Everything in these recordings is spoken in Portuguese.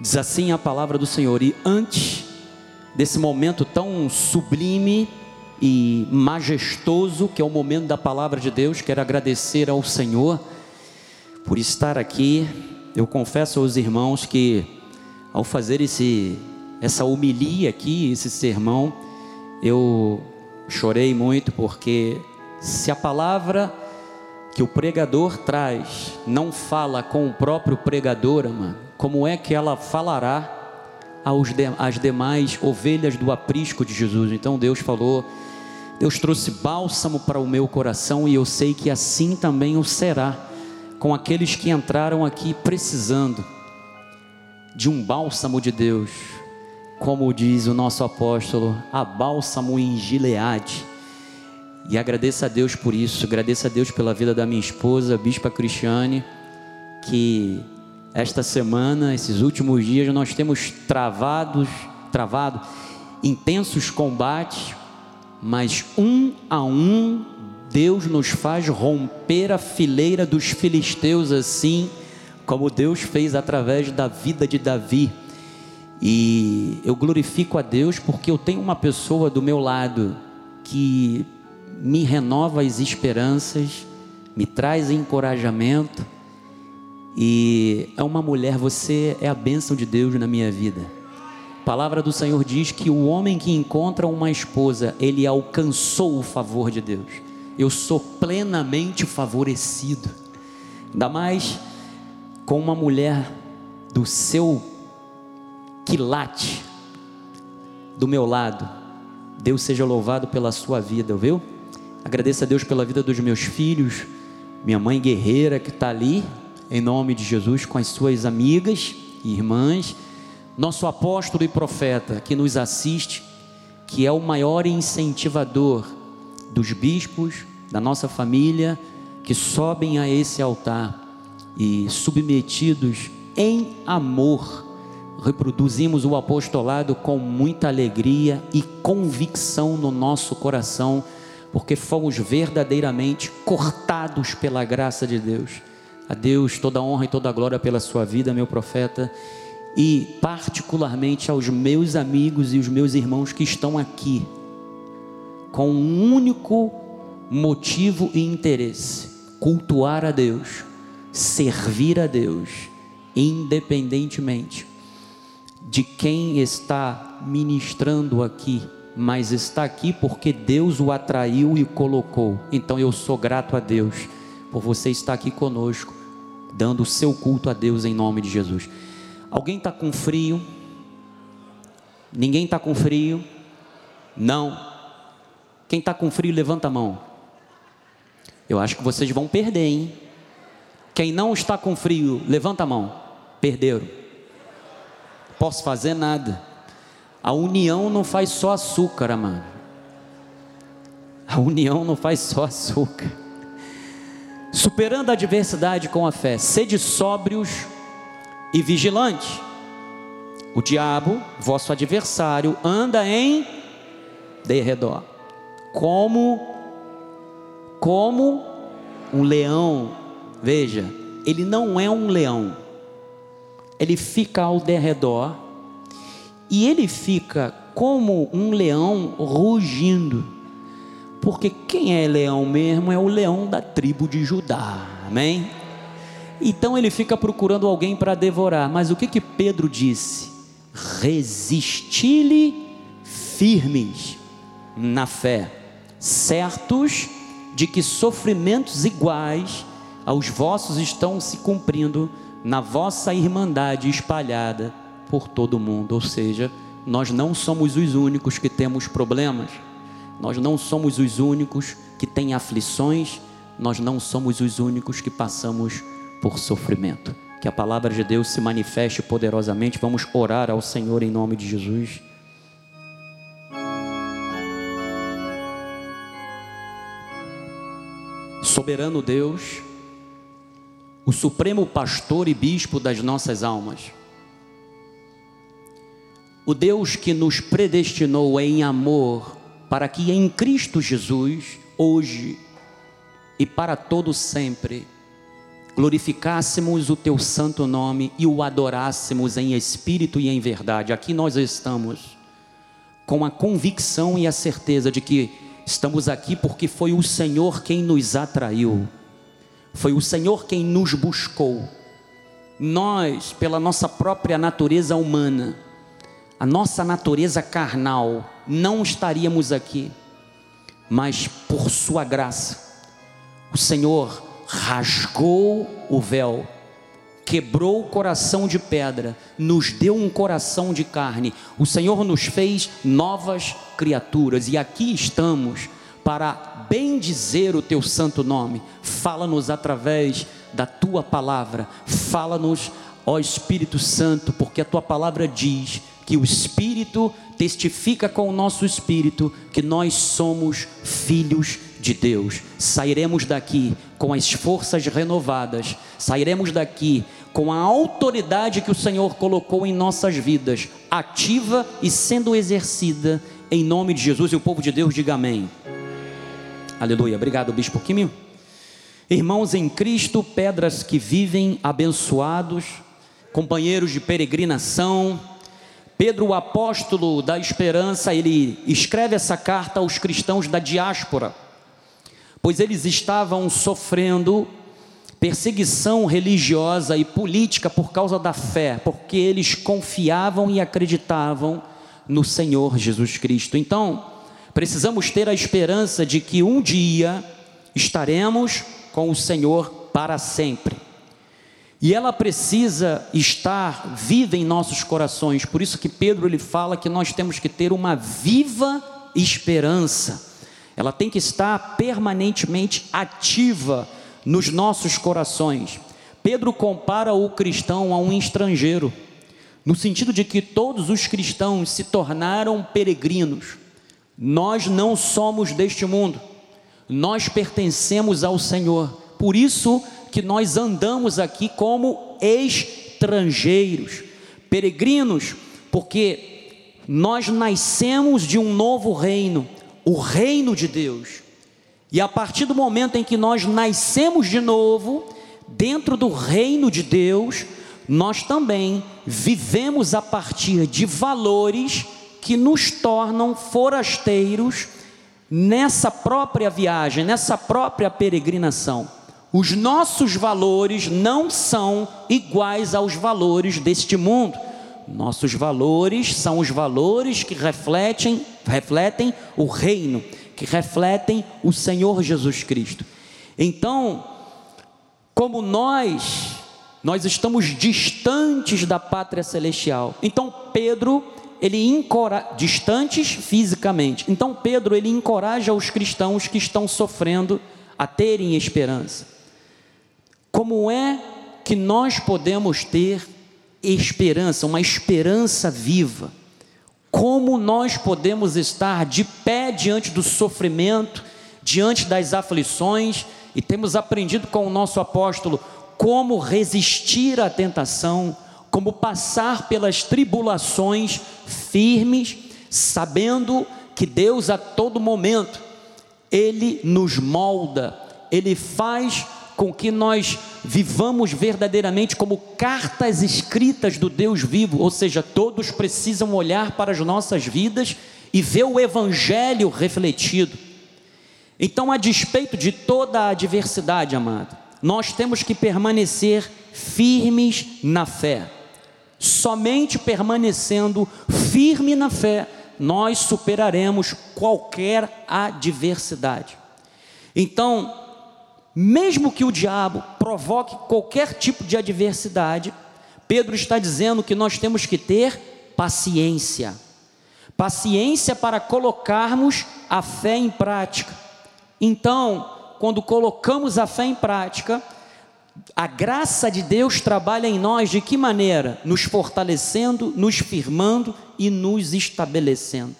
Diz assim a palavra do Senhor. E antes desse momento tão sublime e majestoso, que é o momento da palavra de Deus, quero agradecer ao Senhor por estar aqui. Eu confesso aos irmãos que ao fazer esse essa homilia aqui, esse sermão, eu chorei muito porque se a palavra que o pregador traz não fala com o próprio pregador, mano, como é que ela falará às demais ovelhas do aprisco de Jesus? Então Deus falou, Deus trouxe bálsamo para o meu coração e eu sei que assim também o será com aqueles que entraram aqui precisando de um bálsamo de Deus, como diz o nosso apóstolo, a bálsamo em Gileade. E agradeço a Deus por isso, agradeço a Deus pela vida da minha esposa, a Bispa Cristiane, que esta semana, esses últimos dias, nós temos travados, travado intensos combates, mas um a um Deus nos faz romper a fileira dos filisteus assim, como Deus fez através da vida de Davi. E eu glorifico a Deus porque eu tenho uma pessoa do meu lado que me renova as esperanças, me traz encorajamento. E é uma mulher, você é a bênção de Deus na minha vida. A palavra do Senhor diz que o homem que encontra uma esposa, ele alcançou o favor de Deus. Eu sou plenamente favorecido. Ainda mais com uma mulher do seu quilate do meu lado. Deus seja louvado pela sua vida, viu? Agradeço a Deus pela vida dos meus filhos, minha mãe guerreira que está ali, em nome de Jesus, com as suas amigas e irmãs, nosso apóstolo e profeta que nos assiste, que é o maior incentivador dos bispos, da nossa família, que sobem a esse altar e submetidos em amor reproduzimos o apostolado com muita alegria e convicção no nosso coração, porque fomos verdadeiramente cortados pela graça de Deus. A Deus toda a honra e toda a glória pela sua vida, meu profeta, e particularmente aos meus amigos e os meus irmãos que estão aqui, com um único motivo e interesse: cultuar a Deus, servir a Deus, independentemente de quem está ministrando aqui, mas está aqui porque Deus o atraiu e colocou. Então eu sou grato a Deus por você estar aqui conosco, dando o seu culto a Deus em nome de Jesus. Alguém está com frio? Ninguém está com frio? Não. Quem está com frio, levanta a mão. Eu acho que vocês vão perder, hein? Quem não está com frio, levanta a mão. Perderam posso fazer nada. A união não faz só açúcar, mano. A união não faz só açúcar. Superando a adversidade com a fé, sede sóbrios e vigilantes. O diabo, vosso adversário, anda em derredor, como como um leão. Veja, ele não é um leão ele fica ao derredor e ele fica como um leão rugindo. Porque quem é leão mesmo é o leão da tribo de Judá. Amém? Então ele fica procurando alguém para devorar. Mas o que que Pedro disse? Resisti-lhe firmes na fé, certos de que sofrimentos iguais aos vossos estão se cumprindo na vossa irmandade espalhada por todo o mundo. Ou seja, nós não somos os únicos que temos problemas, nós não somos os únicos que têm aflições, nós não somos os únicos que passamos por sofrimento. Que a palavra de Deus se manifeste poderosamente. Vamos orar ao Senhor em nome de Jesus. Soberano Deus, o supremo pastor e bispo das nossas almas. O Deus que nos predestinou em amor para que em Cristo Jesus, hoje e para todo sempre, glorificássemos o teu santo nome e o adorássemos em espírito e em verdade. Aqui nós estamos com a convicção e a certeza de que estamos aqui porque foi o Senhor quem nos atraiu, foi o Senhor quem nos buscou. Nós, pela nossa própria natureza humana, a nossa natureza carnal, não estaríamos aqui, mas por Sua graça, o Senhor rasgou o véu, quebrou o coração de pedra, nos deu um coração de carne. O Senhor nos fez novas criaturas e aqui estamos para bendizer o teu santo nome. Fala-nos através da tua palavra. Fala-nos, ó Espírito Santo, porque a tua palavra diz que o Espírito testifica com o nosso espírito que nós somos filhos de Deus. Sairemos daqui com as forças renovadas, sairemos daqui com a autoridade que o Senhor colocou em nossas vidas, ativa e sendo exercida em nome de Jesus. E o povo de Deus diga amém. Aleluia. Obrigado, Bispo Quimio. Irmãos em Cristo, pedras que vivem abençoados, companheiros de peregrinação, Pedro, o apóstolo da esperança, ele escreve essa carta aos cristãos da diáspora pois eles estavam sofrendo perseguição religiosa e política por causa da fé, porque eles confiavam e acreditavam no Senhor Jesus Cristo. Então, precisamos ter a esperança de que um dia estaremos com o Senhor para sempre. E ela precisa estar viva em nossos corações. Por isso que Pedro ele fala que nós temos que ter uma viva esperança ela tem que estar permanentemente ativa nos nossos corações. Pedro compara o cristão a um estrangeiro, no sentido de que todos os cristãos se tornaram peregrinos. Nós não somos deste mundo, nós pertencemos ao Senhor. Por isso que nós andamos aqui como estrangeiros, peregrinos, porque nós nascemos de um novo reino o reino de Deus. E a partir do momento em que nós nascemos de novo, dentro do reino de Deus, nós também vivemos a partir de valores que nos tornam forasteiros nessa própria viagem, nessa própria peregrinação. Os nossos valores não são iguais aos valores deste mundo. Nossos valores são os valores que refletem, refletem o reino, que refletem o Senhor Jesus Cristo. Então, como nós, nós estamos distantes da pátria celestial. Então, Pedro, ele encoraja, distantes fisicamente. Então, Pedro, ele encoraja os cristãos que estão sofrendo a terem esperança. Como é que nós podemos ter esperança, uma esperança viva. Como nós podemos estar de pé diante do sofrimento, diante das aflições, e temos aprendido com o nosso apóstolo como resistir à tentação, como passar pelas tribulações firmes, sabendo que Deus a todo momento ele nos molda, ele faz com que nós vivamos verdadeiramente como cartas escritas do Deus vivo, ou seja, todos precisam olhar para as nossas vidas e ver o Evangelho refletido. Então, a despeito de toda a adversidade, amado, nós temos que permanecer firmes na fé. Somente permanecendo firme na fé, nós superaremos qualquer adversidade. Então, mesmo que o diabo provoque qualquer tipo de adversidade, Pedro está dizendo que nós temos que ter paciência. Paciência para colocarmos a fé em prática. Então, quando colocamos a fé em prática, a graça de Deus trabalha em nós de que maneira? Nos fortalecendo, nos firmando e nos estabelecendo.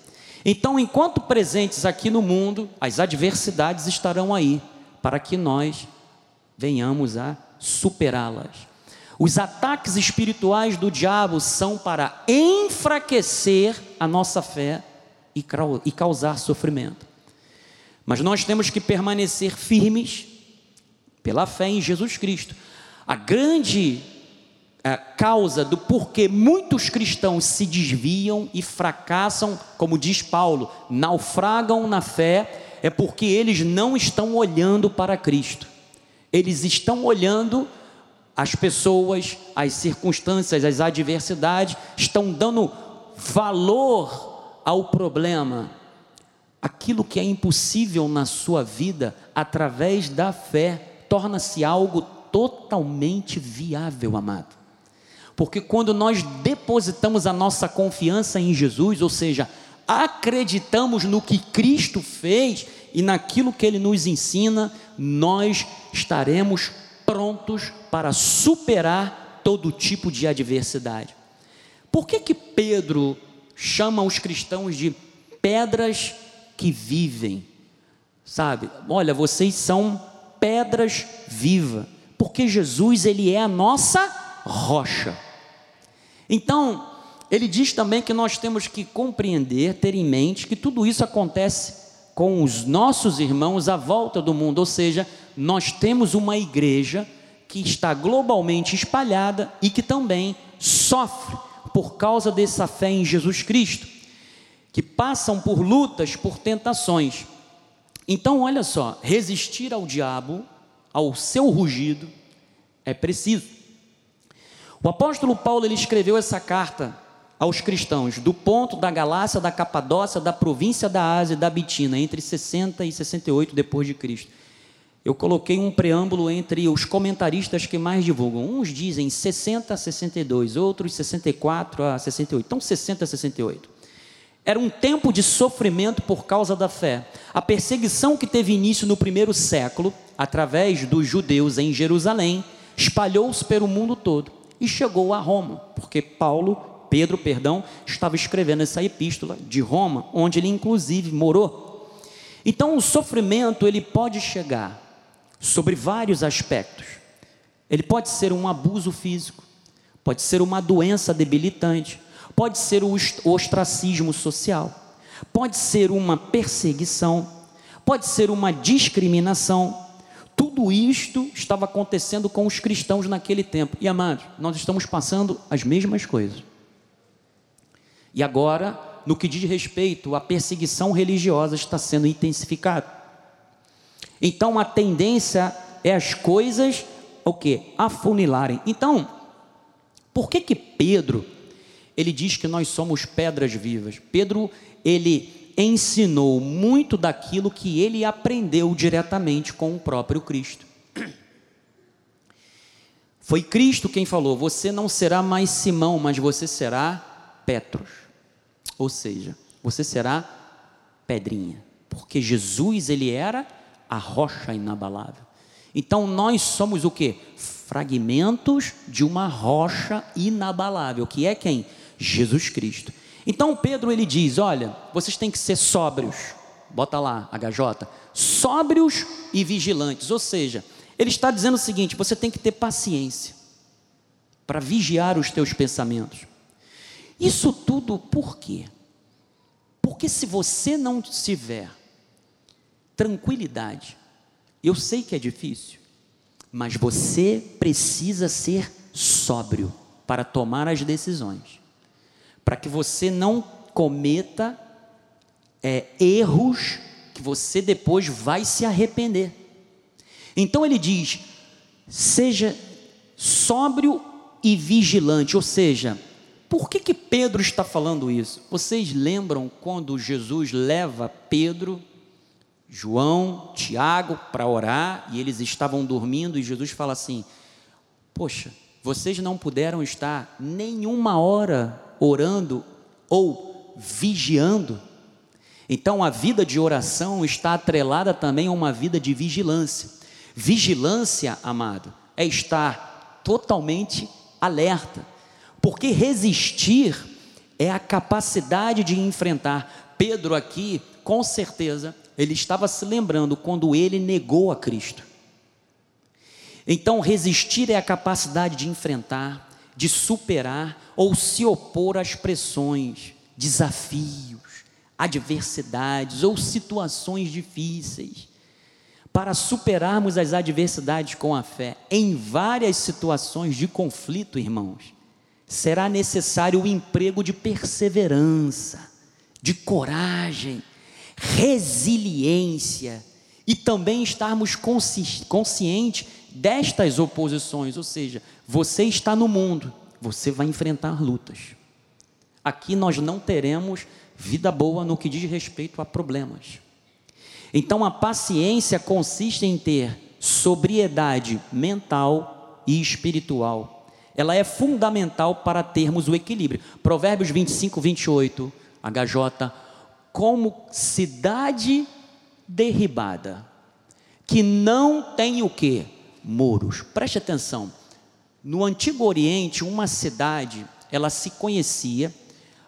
Então, enquanto presentes aqui no mundo, as adversidades estarão aí para que nós venhamos a superá-las. Os ataques espirituais do diabo são para enfraquecer a nossa fé e causar sofrimento. Mas nós temos que permanecer firmes pela fé em Jesus Cristo. A grande é, causa do porquê muitos cristãos se desviam e fracassam, como diz Paulo, naufragam na fé, é porque eles não estão olhando para Cristo. Eles estão olhando as pessoas, as circunstâncias, as adversidades, estão dando valor ao problema. Aquilo que é impossível na sua vida, através da fé, torna-se algo totalmente viável, amado. Porque quando nós depositamos a nossa confiança em Jesus, ou seja, acreditamos no que Cristo fez e naquilo que ele nos ensina, nós estaremos prontos para superar todo tipo de adversidade. Por que que Pedro chama os cristãos de pedras que vivem? Sabe? Olha, vocês são pedras vivas, porque Jesus ele é a nossa rocha. Então, ele diz também que nós temos que compreender, ter em mente que tudo isso acontece com os nossos irmãos à volta do mundo, ou seja, nós temos uma igreja que está globalmente espalhada e que também sofre por causa dessa fé em Jesus Cristo, que passam por lutas, por tentações. Então, olha só, resistir ao diabo, ao seu rugido, é preciso. O apóstolo Paulo ele escreveu essa carta aos cristãos do ponto da Galácia, da Capadócia, da província da Ásia da Bitina, entre 60 e 68 depois de Cristo. Eu coloquei um preâmbulo entre os comentaristas que mais divulgam. Uns dizem 60 a 62, outros 64 a 68. Então 60 a 68. Era um tempo de sofrimento por causa da fé. A perseguição que teve início no primeiro século, através dos judeus em Jerusalém, espalhou-se pelo mundo todo e chegou a Roma, porque Paulo, Pedro, perdão, estava escrevendo essa epístola de Roma, onde ele inclusive morou. Então o sofrimento ele pode chegar sobre vários aspectos. Ele pode ser um abuso físico, pode ser uma doença debilitante, pode ser o ostracismo social, pode ser uma perseguição, pode ser uma discriminação, tudo isto estava acontecendo com os cristãos naquele tempo. E amados, nós estamos passando as mesmas coisas. E agora, no que diz respeito à perseguição religiosa, está sendo intensificada. Então a tendência é as coisas o que? Afunilarem. Então, por que que Pedro ele diz que nós somos pedras vivas? Pedro, ele ensinou muito daquilo que ele aprendeu diretamente com o próprio Cristo. Foi Cristo quem falou: Você não será mais Simão, mas você será Petros. Ou seja, você será pedrinha. Porque Jesus, ele era a rocha inabalável. Então nós somos o que? Fragmentos de uma rocha inabalável, que é quem? Jesus Cristo. Então Pedro ele diz: Olha, vocês têm que ser sóbrios, bota lá, HJ, sóbrios e vigilantes. Ou seja, ele está dizendo o seguinte: você tem que ter paciência para vigiar os teus pensamentos. Isso tudo por quê? Porque se você não tiver tranquilidade, eu sei que é difícil, mas você precisa ser sóbrio para tomar as decisões para que você não cometa é, erros que você depois vai se arrepender. Então ele diz: seja sóbrio e vigilante, ou seja, por que, que Pedro está falando isso? Vocês lembram quando Jesus leva Pedro, João, Tiago para orar e eles estavam dormindo e Jesus fala assim: Poxa, vocês não puderam estar nenhuma hora orando ou vigiando. Então a vida de oração está atrelada também a uma vida de vigilância. Vigilância, amado, é estar totalmente alerta, porque resistir é a capacidade de enfrentar. Pedro aqui, com certeza, ele estava se lembrando quando ele negou a Cristo. Então, resistir é a capacidade de enfrentar, de superar ou se opor às pressões, desafios, adversidades ou situações difíceis. Para superarmos as adversidades com a fé, em várias situações de conflito, irmãos, será necessário o emprego de perseverança, de coragem, resiliência e também estarmos conscientes destas oposições, ou seja, você está no mundo, você vai enfrentar lutas. Aqui nós não teremos vida boa no que diz respeito a problemas. Então a paciência consiste em ter sobriedade mental e espiritual. Ela é fundamental para termos o equilíbrio. Provérbios 25, 28, HJ, como cidade derribada, que não tem o que? Muros. Preste atenção. No Antigo Oriente, uma cidade, ela se conhecia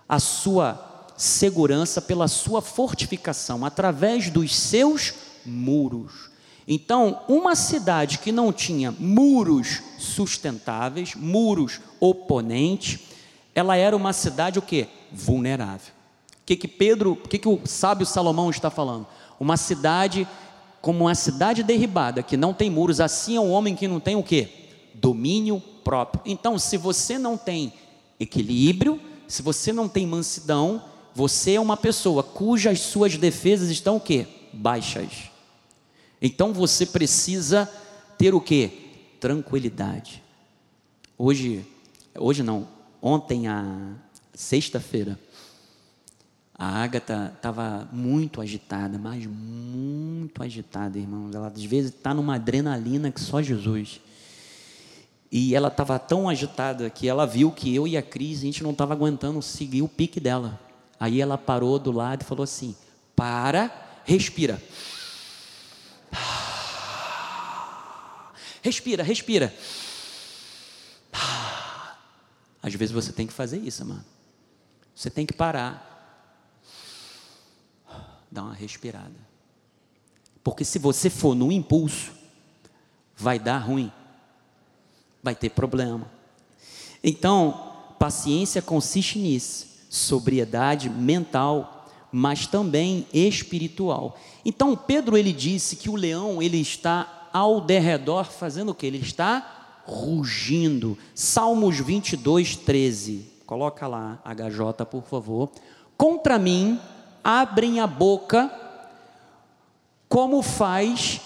a sua segurança pela sua fortificação, através dos seus muros. Então, uma cidade que não tinha muros sustentáveis, muros oponentes, ela era uma cidade o que? Vulnerável. O que que Pedro, o que que o sábio Salomão está falando? Uma cidade como uma cidade derribada, que não tem muros, assim é um homem que não tem o que? Domínio próprio. Então, se você não tem equilíbrio, se você não tem mansidão, você é uma pessoa cujas suas defesas estão o quê? Baixas. Então você precisa ter o quê? Tranquilidade. Hoje, hoje não, ontem a sexta-feira, a Agatha estava muito agitada, mas muito agitada, irmãos. Ela às vezes está numa adrenalina que só Jesus. E ela estava tão agitada que ela viu que eu e a Cris, a gente não estava aguentando seguir o pique dela. Aí ela parou do lado e falou assim: para, respira. Respira, respira. Às vezes você tem que fazer isso, mano. Você tem que parar. Dar uma respirada. Porque se você for no impulso, vai dar ruim. Vai ter problema. Então, paciência consiste nisso sobriedade mental, mas também espiritual. Então Pedro ele disse que o leão ele está ao derredor fazendo o que? Ele está rugindo. Salmos 22, 13. Coloca lá, HJ, por favor. Contra mim abrem a boca, como faz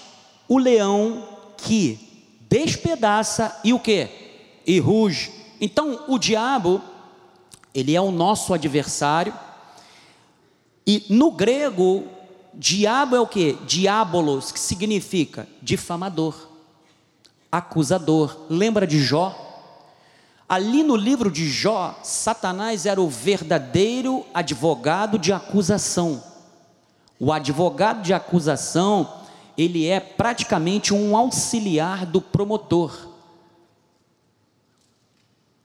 o leão que despedaça e o que? E ruge. Então o diabo ele é o nosso adversário. E no grego, diabo é o que? Diabolos, que significa difamador, acusador. Lembra de Jó? Ali no livro de Jó, Satanás era o verdadeiro advogado de acusação. O advogado de acusação, ele é praticamente um auxiliar do promotor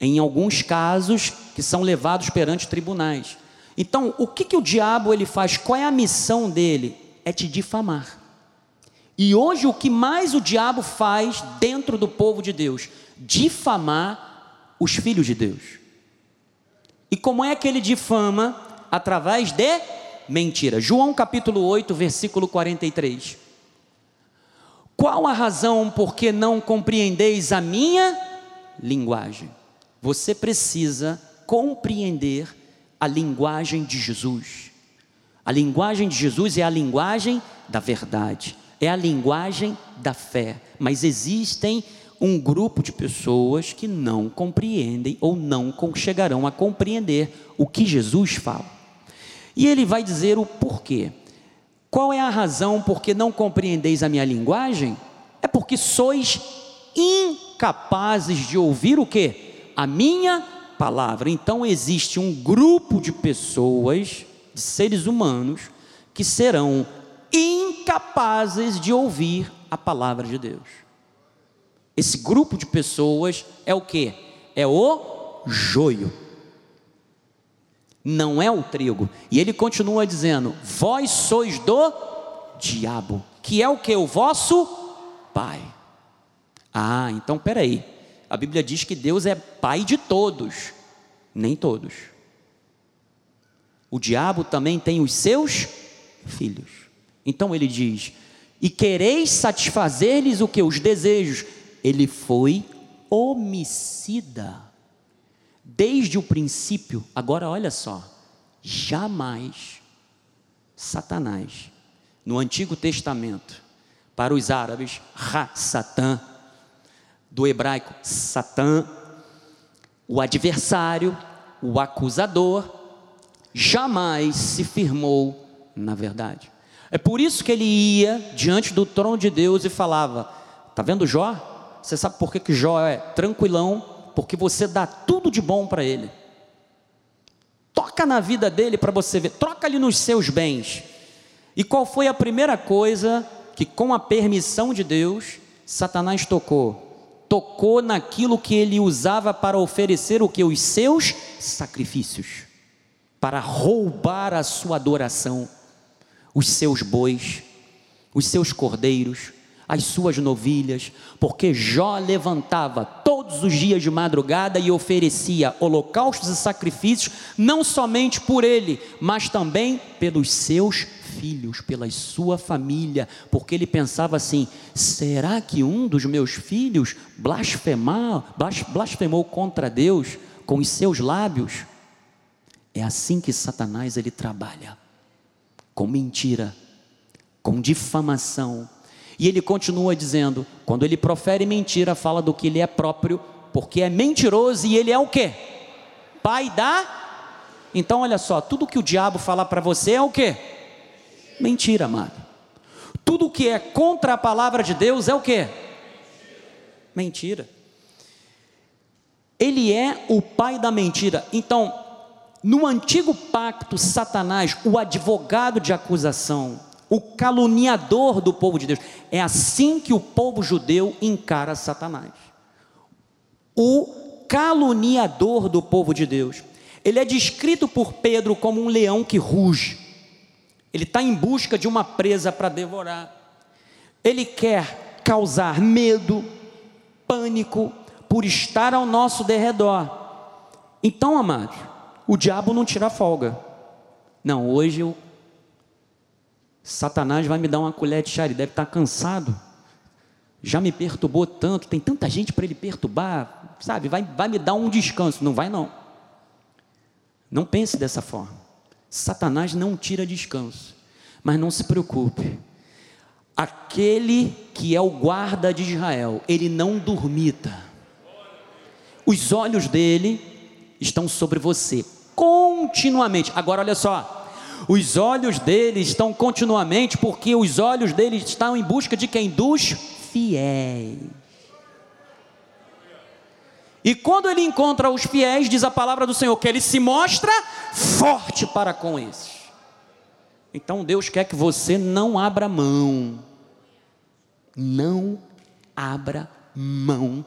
em alguns casos que são levados perante tribunais. Então, o que, que o diabo ele faz? Qual é a missão dele? É te difamar. E hoje o que mais o diabo faz dentro do povo de Deus? Difamar os filhos de Deus. E como é que ele difama? Através de mentira. João capítulo 8, versículo 43. Qual a razão por que não compreendeis a minha linguagem? Você precisa compreender a linguagem de Jesus. A linguagem de Jesus é a linguagem da verdade, é a linguagem da fé. Mas existem um grupo de pessoas que não compreendem ou não chegarão a compreender o que Jesus fala. E ele vai dizer o porquê. Qual é a razão por que não compreendeis a minha linguagem? É porque sois incapazes de ouvir o que? a minha palavra. Então existe um grupo de pessoas, de seres humanos, que serão incapazes de ouvir a palavra de Deus. Esse grupo de pessoas é o que? É o joio. Não é o trigo. E ele continua dizendo: Vós sois do diabo, que é o que? O vosso pai. Ah, então peraí. A Bíblia diz que Deus é pai de todos, nem todos. O diabo também tem os seus filhos. Então ele diz: e quereis satisfazer-lhes o que? Os desejos. Ele foi homicida. Desde o princípio, agora olha só, jamais Satanás, no Antigo Testamento, para os árabes, Ra-Satã, do hebraico Satã, o adversário, o acusador, jamais se firmou na verdade. É por isso que ele ia diante do trono de Deus e falava: Está vendo Jó? Você sabe por que, que Jó é tranquilão? Porque você dá tudo de bom para ele. Toca na vida dele para você ver, troca ali nos seus bens. E qual foi a primeira coisa que, com a permissão de Deus, Satanás tocou? Tocou naquilo que ele usava para oferecer o que? Os seus sacrifícios, para roubar a sua adoração os seus bois, os seus cordeiros, as suas novilhas, porque Jó levantava todos os dias de madrugada e oferecia holocaustos e sacrifícios, não somente por ele, mas também pelos seus filhos, pela sua família, porque ele pensava assim: será que um dos meus filhos blasfemar, blasfemou contra Deus com os seus lábios? É assim que Satanás ele trabalha com mentira, com difamação. E ele continua dizendo: quando ele profere mentira, fala do que ele é próprio, porque é mentiroso e ele é o quê? Pai da. Então, olha só, tudo que o diabo falar para você é o quê? Mentira, amado. Tudo que é contra a palavra de Deus é o quê? Mentira. Ele é o pai da mentira. Então, no antigo pacto, Satanás, o advogado de acusação, o caluniador do povo de Deus, é assim que o povo judeu encara Satanás. O caluniador do povo de Deus. Ele é descrito por Pedro como um leão que ruge. Ele está em busca de uma presa para devorar. Ele quer causar medo, pânico, por estar ao nosso derredor. Então, amados, o diabo não tira folga. Não, hoje o Satanás vai me dar uma colher de chá, ele deve estar cansado. Já me perturbou tanto, tem tanta gente para ele perturbar, sabe? Vai, vai me dar um descanso. Não vai, não. Não pense dessa forma. Satanás não tira descanso. Mas não se preocupe. Aquele que é o guarda de Israel, ele não dormita. Os olhos dele estão sobre você continuamente. Agora olha só, os olhos dele estão continuamente, porque os olhos dele estão em busca de quem? Dos fiéis. E quando ele encontra os fiéis, diz a palavra do Senhor, que ele se mostra forte para com esses. Então Deus quer que você não abra mão, não abra mão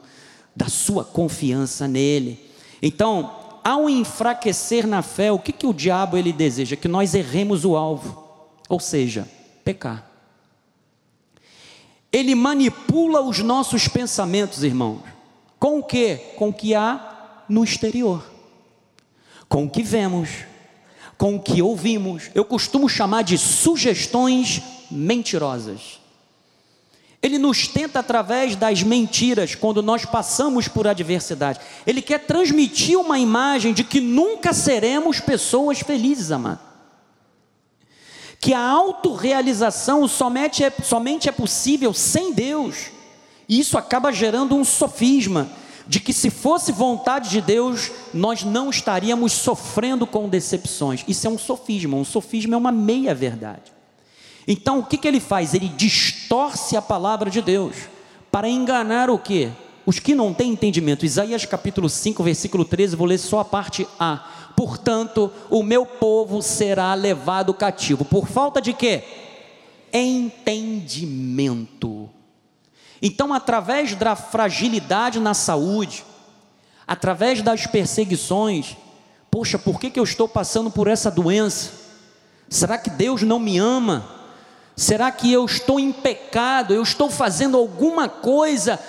da sua confiança nele. Então, ao enfraquecer na fé, o que, que o diabo ele deseja? Que nós erremos o alvo, ou seja, pecar. Ele manipula os nossos pensamentos, irmãos. Com o que? Com o que há no exterior. Com o que vemos, com o que ouvimos. Eu costumo chamar de sugestões mentirosas. Ele nos tenta através das mentiras quando nós passamos por adversidade. Ele quer transmitir uma imagem de que nunca seremos pessoas felizes, amado. Que a autorrealização somente é, somente é possível sem Deus. E isso acaba gerando um sofisma de que se fosse vontade de Deus, nós não estaríamos sofrendo com decepções. Isso é um sofisma. Um sofisma é uma meia-verdade. Então o que, que ele faz? Ele distorce a palavra de Deus para enganar o que? Os que não têm entendimento. Isaías capítulo 5, versículo 13, vou ler só a parte A. Portanto, o meu povo será levado cativo. Por falta de quê? Entendimento. Então, através da fragilidade na saúde, através das perseguições, poxa, por que, que eu estou passando por essa doença? Será que Deus não me ama? Será que eu estou em pecado? Eu estou fazendo alguma coisa?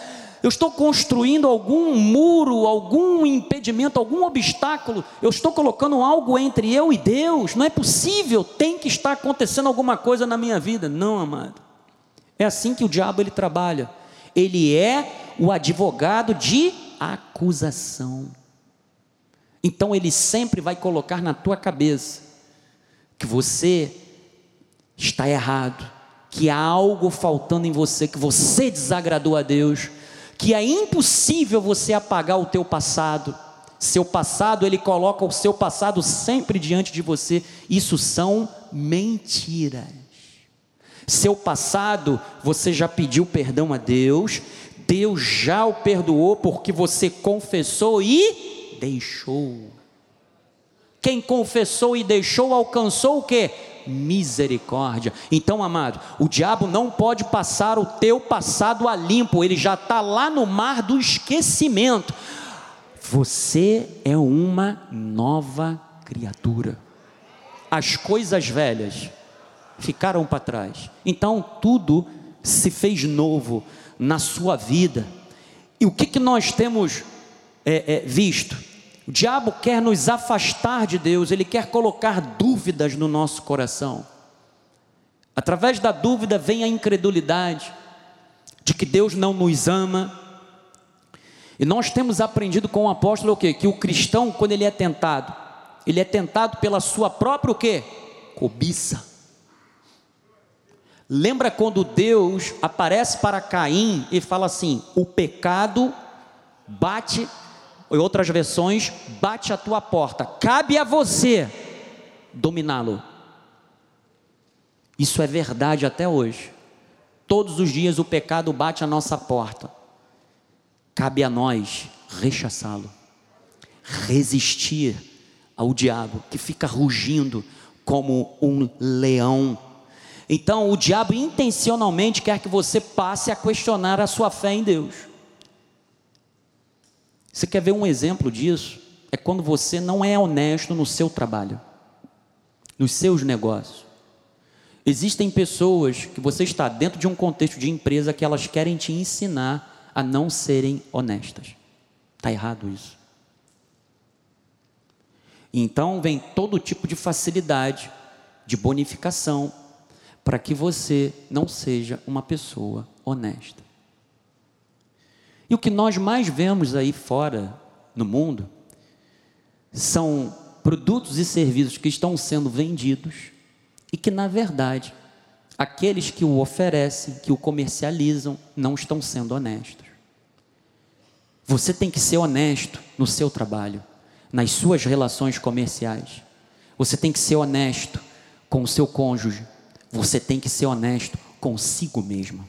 Eu estou construindo algum muro, algum impedimento, algum obstáculo? Eu estou colocando algo entre eu e Deus? Não é possível, tem que estar acontecendo alguma coisa na minha vida. Não, amado. É assim que o diabo ele trabalha. Ele é o advogado de acusação. Então ele sempre vai colocar na tua cabeça que você está errado, que há algo faltando em você, que você desagradou a Deus, que é impossível você apagar o teu passado. Seu passado, ele coloca o seu passado sempre diante de você. Isso são mentiras. Seu passado, você já pediu perdão a Deus, Deus já o perdoou porque você confessou e deixou. Quem confessou e deixou alcançou o que? Misericórdia. Então, amado, o diabo não pode passar o teu passado a limpo, ele já está lá no mar do esquecimento. Você é uma nova criatura. As coisas velhas ficaram para trás. Então tudo se fez novo na sua vida. E o que, que nós temos é, é, visto? O diabo quer nos afastar de Deus, ele quer colocar dúvidas no nosso coração. Através da dúvida vem a incredulidade de que Deus não nos ama. E nós temos aprendido com o apóstolo o quê? Que o cristão, quando ele é tentado, ele é tentado pela sua própria o quê? Cobiça. Lembra quando Deus aparece para Caim e fala assim: o pecado bate, em outras versões, bate a tua porta, cabe a você dominá-lo. Isso é verdade até hoje. Todos os dias o pecado bate a nossa porta, cabe a nós rechaçá-lo, resistir ao diabo que fica rugindo como um leão então, o diabo intencionalmente quer que você passe a questionar a sua fé em Deus. Você quer ver um exemplo disso? É quando você não é honesto no seu trabalho, nos seus negócios. Existem pessoas que você está dentro de um contexto de empresa que elas querem te ensinar a não serem honestas. Está errado isso. Então vem todo tipo de facilidade, de bonificação, para que você não seja uma pessoa honesta. E o que nós mais vemos aí fora no mundo são produtos e serviços que estão sendo vendidos e que, na verdade, aqueles que o oferecem, que o comercializam, não estão sendo honestos. Você tem que ser honesto no seu trabalho, nas suas relações comerciais. Você tem que ser honesto com o seu cônjuge, você tem que ser honesto consigo mesmo.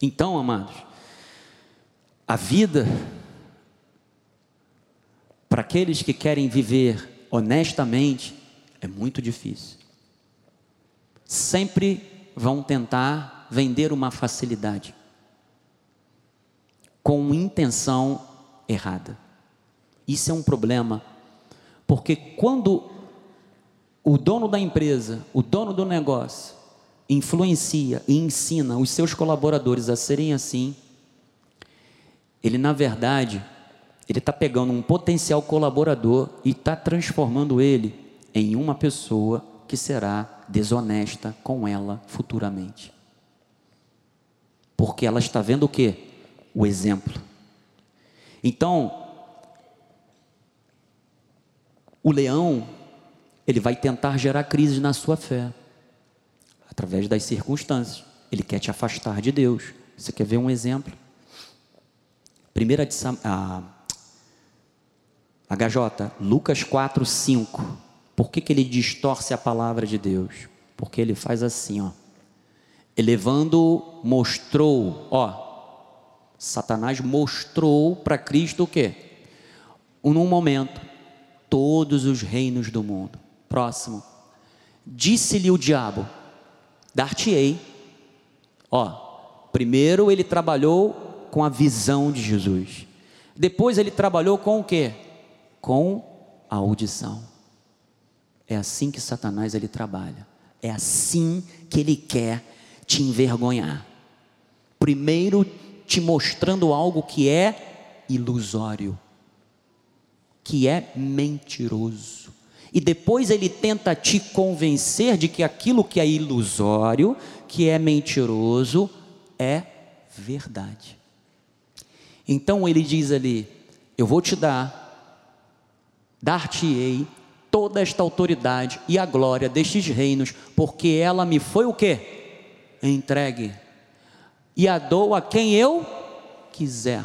Então, amados, a vida para aqueles que querem viver honestamente é muito difícil. Sempre vão tentar vender uma facilidade com intenção errada. Isso é um problema, porque quando o dono da empresa, o dono do negócio, influencia e ensina os seus colaboradores a serem assim, ele na verdade, ele está pegando um potencial colaborador e está transformando ele em uma pessoa que será desonesta com ela futuramente. Porque ela está vendo o que? O exemplo. Então, o leão ele vai tentar gerar crise na sua fé, através das circunstâncias. Ele quer te afastar de Deus. Você quer ver um exemplo? Primeira de Sam, a, HJ, Lucas 4, 5. Por que, que ele distorce a palavra de Deus? Porque ele faz assim, ó. Elevando, mostrou, ó. Satanás mostrou para Cristo o quê? Num momento, todos os reinos do mundo. Próximo. Disse-lhe o diabo: Dar-te-ei. Ó, primeiro ele trabalhou com a visão de Jesus. Depois ele trabalhou com o quê? Com a audição. É assim que Satanás ele trabalha. É assim que ele quer te envergonhar. Primeiro te mostrando algo que é ilusório, que é mentiroso E depois ele tenta te convencer de que aquilo que é ilusório, que é mentiroso, é verdade. Então ele diz ali: Eu vou te dar, dar-te-ei toda esta autoridade e a glória destes reinos, porque ela me foi o que? Entregue. E a dou a quem eu quiser.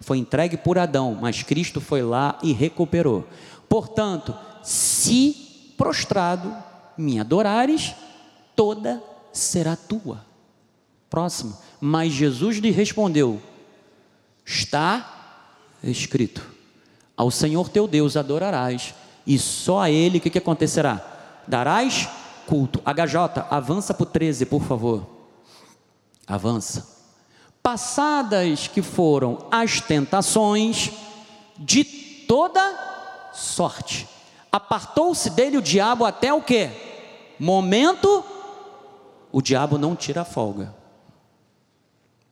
Foi entregue por Adão, mas Cristo foi lá e recuperou. Portanto, se prostrado me adorares, toda será tua. Próximo. Mas Jesus lhe respondeu: Está escrito: Ao Senhor teu Deus adorarás e só a ele o que, que acontecerá? Darás culto. HJ, avança para o 13, por favor. Avança. Passadas que foram as tentações de toda sorte. Apartou-se dele o diabo até o que? Momento, o diabo não tira folga.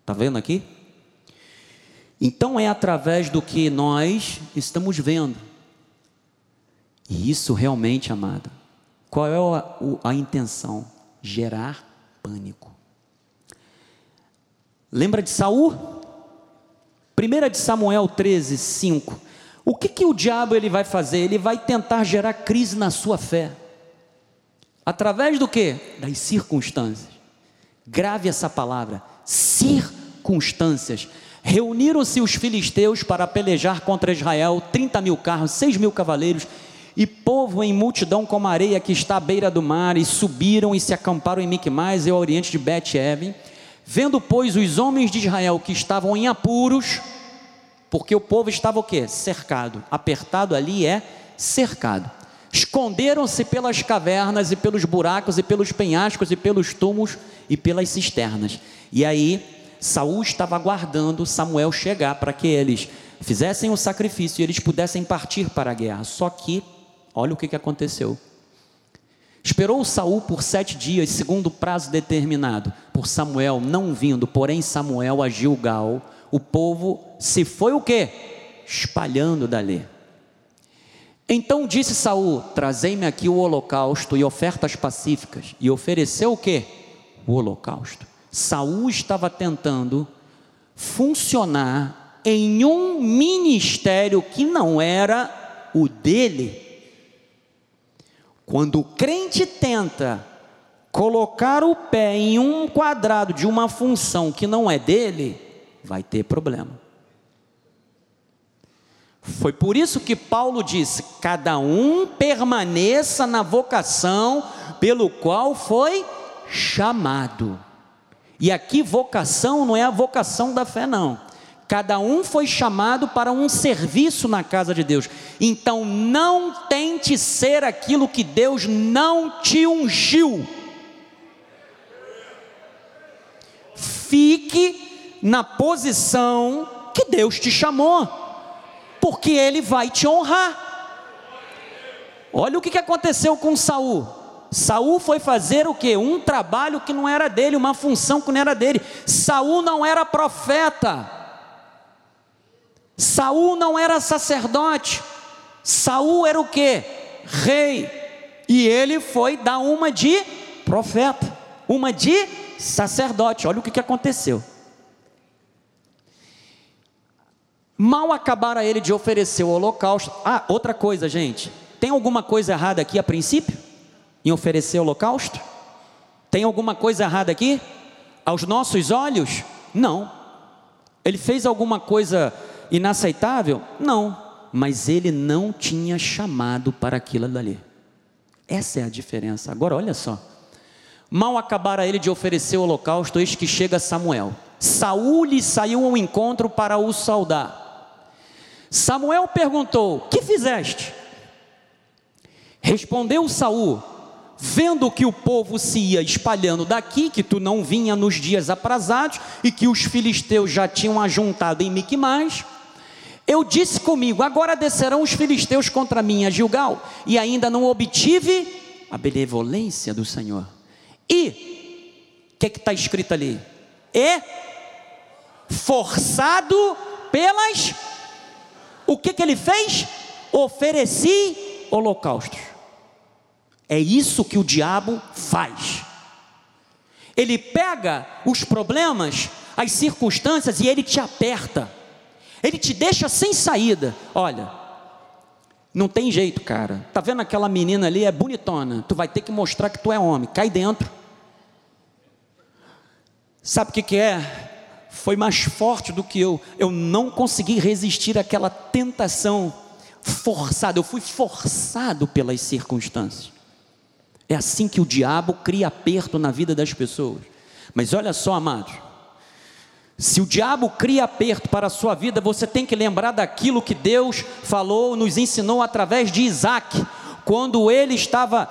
Está vendo aqui? Então é através do que nós estamos vendo e isso realmente, amada, qual é a, a intenção? Gerar pânico. Lembra de Saul? 1 de Samuel 13, 5. O que, que o diabo ele vai fazer? Ele vai tentar gerar crise na sua fé. Através do que? Das circunstâncias. Grave essa palavra: circunstâncias. Reuniram-se os filisteus para pelejar contra Israel, 30 mil carros, 6 mil cavaleiros e povo em multidão como a areia que está à beira do mar, e subiram e se acamparam em Micmais e ao oriente de Bet-Even. Vendo, pois, os homens de Israel que estavam em apuros, porque o povo estava o quê? Cercado. Apertado ali é cercado. Esconderam-se pelas cavernas e pelos buracos e pelos penhascos e pelos túmulos e pelas cisternas. E aí Saul estava aguardando Samuel chegar para que eles fizessem o sacrifício e eles pudessem partir para a guerra. Só que Olha o que, aconteceu. Esperou Saul por sete dias, segundo o prazo determinado, por Samuel não vindo, porém Samuel a Gilgal, o povo se foi o quê? Espalhando dali. Então disse Saul: Trazei-me aqui o holocausto e ofertas pacíficas. E ofereceu o quê? O holocausto. Saul estava tentando funcionar em um ministério que não era o dele. Quando o crente tenta colocar o pé em um quadrado de uma função que não é dele, vai ter problema. Foi por isso que Paulo disse: cada um permaneça na vocação pelo qual foi chamado. E aqui, vocação não é a vocação da fé, não. Cada um foi chamado para um serviço na casa de Deus. Então não tente ser aquilo que Deus não te ungiu. Fique na posição que Deus te chamou, porque Ele vai te honrar. Olha o que aconteceu com Saul. Saul foi fazer o que? Um trabalho que não era dele, uma função que não era dele. Saul não era profeta. Saul não era sacerdote, Saul era o que? Rei. E ele foi dar uma de profeta, uma de sacerdote. Olha o que, aconteceu. Mal acabara ele de oferecer o holocausto. Ah, outra coisa, gente. Tem alguma coisa errada aqui a princípio? Em oferecer o holocausto? Tem alguma coisa errada aqui? Aos nossos olhos? Não. Ele fez alguma coisa inaceitável? Não, mas ele não tinha chamado para aquilo dali. Essa é a diferença. Agora olha só. Mal acabara ele de oferecer o holocausto, eis que chega Samuel. Saul lhe saiu ao encontro para o saudar. Samuel perguntou: Que fizeste? Respondeu Saul: vendo que o povo se ia espalhando daqui, que tu não vinha nos dias aprazados e que os filisteus já tinham ajuntado em Miquimais, eu disse comigo: agora descerão os filisteus contra mim a Gilgal, e ainda não obtive a benevolência do Senhor. E, o que é está escrito ali? E forçado pelas. O que, que ele fez? Ofereci holocaustos. É isso que o diabo faz. Ele pega os problemas, as circunstâncias e ele te aperta. Ele te deixa sem saída. Olha, não tem jeito, cara. Tá vendo aquela menina ali é bonitona. Tu vai ter que mostrar que tu é homem. Cai dentro. Sabe o que, que é? Foi mais forte do que eu. Eu não consegui resistir àquela tentação forçada. Eu fui forçado pelas circunstâncias. É assim que o diabo cria aperto na vida das pessoas. Mas olha só, amados. Se o diabo cria aperto para a sua vida, você tem que lembrar daquilo que Deus falou, nos ensinou através de Isaac, quando ele estava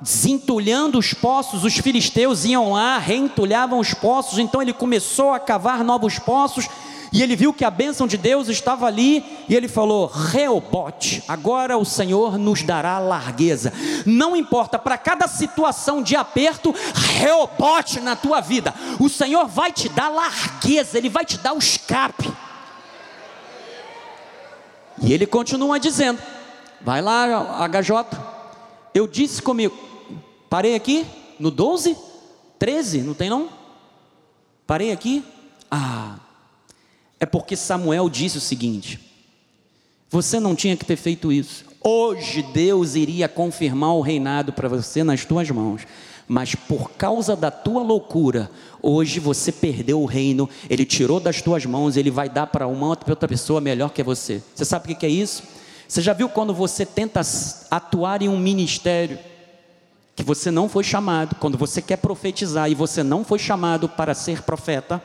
desentulhando os poços, os filisteus iam lá, reentulhavam os poços, então ele começou a cavar novos poços e ele viu que a bênção de Deus estava ali, e ele falou: Reobote, agora o Senhor nos dará largueza. Não importa, para cada situação de aperto, reobote na tua vida. O Senhor vai te dar largueza, Ele vai te dar o escape. E ele continua dizendo: Vai lá, HJ. Eu disse comigo, parei aqui no 12, 13, não tem não? Parei aqui. Ah, é porque Samuel disse o seguinte: você não tinha que ter feito isso. Hoje Deus iria confirmar o reinado para você nas tuas mãos. Mas por causa da tua loucura, hoje você perdeu o reino, ele tirou das tuas mãos, ele vai dar para uma outra pessoa melhor que você. Você sabe o que é isso? Você já viu quando você tenta atuar em um ministério que você não foi chamado, quando você quer profetizar e você não foi chamado para ser profeta?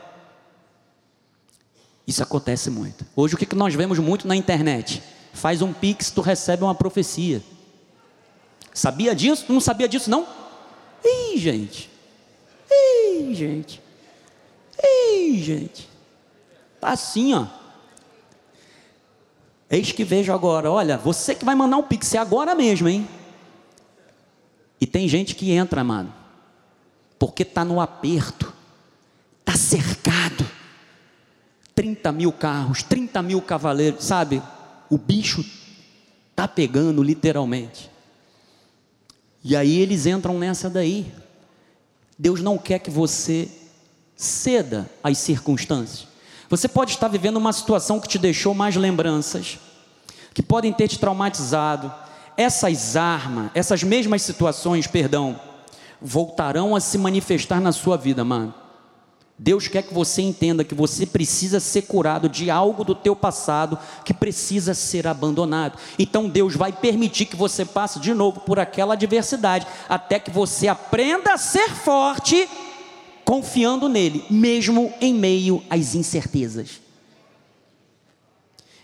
Isso acontece muito. Hoje o que nós vemos muito na internet? Faz um pix, tu recebe uma profecia. Sabia disso? Tu não sabia disso não? Ih, gente. Ih, gente. Ih, gente. Tá assim, ó. Eis que vejo agora, olha, você que vai mandar um pix, é agora mesmo, hein? E tem gente que entra, amado, porque está no aperto, está cercado 30 mil carros, 30 mil cavaleiros, sabe? O bicho tá pegando literalmente. E aí eles entram nessa daí. Deus não quer que você ceda às circunstâncias. Você pode estar vivendo uma situação que te deixou mais lembranças, que podem ter te traumatizado. Essas armas, essas mesmas situações, perdão, voltarão a se manifestar na sua vida, mano. Deus quer que você entenda que você precisa ser curado de algo do teu passado que precisa ser abandonado. Então Deus vai permitir que você passe de novo por aquela adversidade até que você aprenda a ser forte confiando nele, mesmo em meio às incertezas.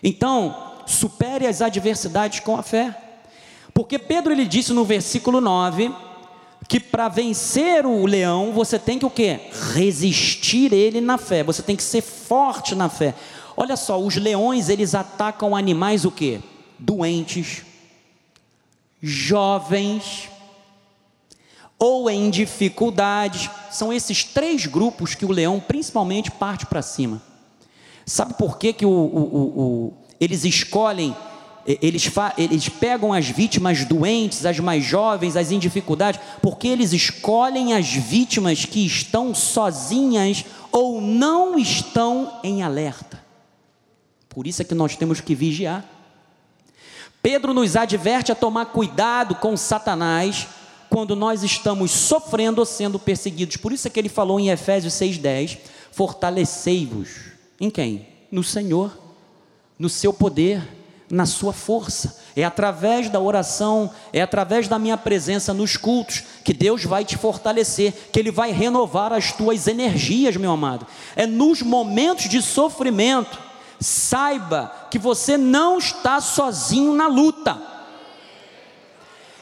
Então, supere as adversidades com a fé. Porque Pedro ele disse no versículo 9, que para vencer o leão, você tem que o quê? Resistir ele na fé. Você tem que ser forte na fé. Olha só, os leões, eles atacam animais o quê? Doentes, jovens ou em dificuldades. São esses três grupos que o leão principalmente parte para cima. Sabe por que, que o, o, o, eles escolhem eles, eles pegam as vítimas doentes, as mais jovens, as em dificuldade, porque eles escolhem as vítimas que estão sozinhas ou não estão em alerta. Por isso é que nós temos que vigiar. Pedro nos adverte a tomar cuidado com Satanás quando nós estamos sofrendo ou sendo perseguidos. Por isso é que ele falou em Efésios 6,10: fortalecei-vos. Em quem? No Senhor, no seu poder na sua força. É através da oração, é através da minha presença nos cultos que Deus vai te fortalecer, que Ele vai renovar as tuas energias, meu amado. É nos momentos de sofrimento, saiba que você não está sozinho na luta.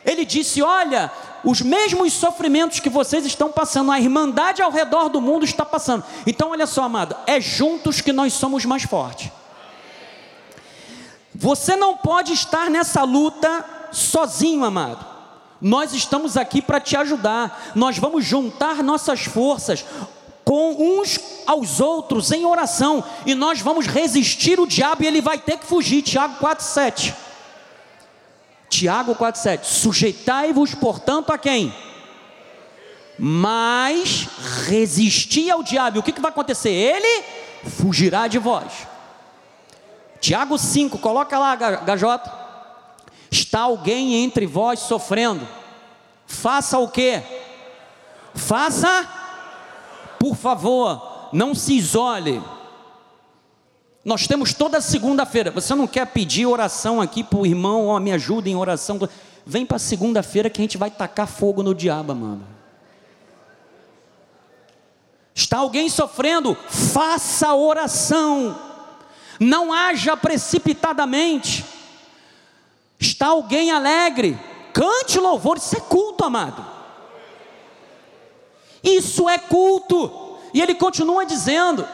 Ele disse: Olha, os mesmos sofrimentos que vocês estão passando, a irmandade ao redor do mundo está passando. Então, olha só, amado, é juntos que nós somos mais fortes. Você não pode estar nessa luta sozinho, amado. Nós estamos aqui para te ajudar. Nós vamos juntar nossas forças com uns aos outros em oração e nós vamos resistir o diabo e ele vai ter que fugir. Tiago 4:7. Tiago 4,7: Sujeitai-vos, portanto, a quem? Mas resisti ao diabo. O que, que vai acontecer? Ele fugirá de vós. Tiago 5, coloca lá, Gajota. Está alguém entre vós sofrendo? Faça o que? Faça, por favor, não se isole. Nós temos toda segunda-feira. Você não quer pedir oração aqui para o irmão, oh, me ajuda em oração? Vem para segunda-feira que a gente vai tacar fogo no diabo, mano. Está alguém sofrendo? Faça oração. Não haja precipitadamente. Está alguém alegre? Cante louvor, isso é culto, amado. Isso é culto. E ele continua dizendo: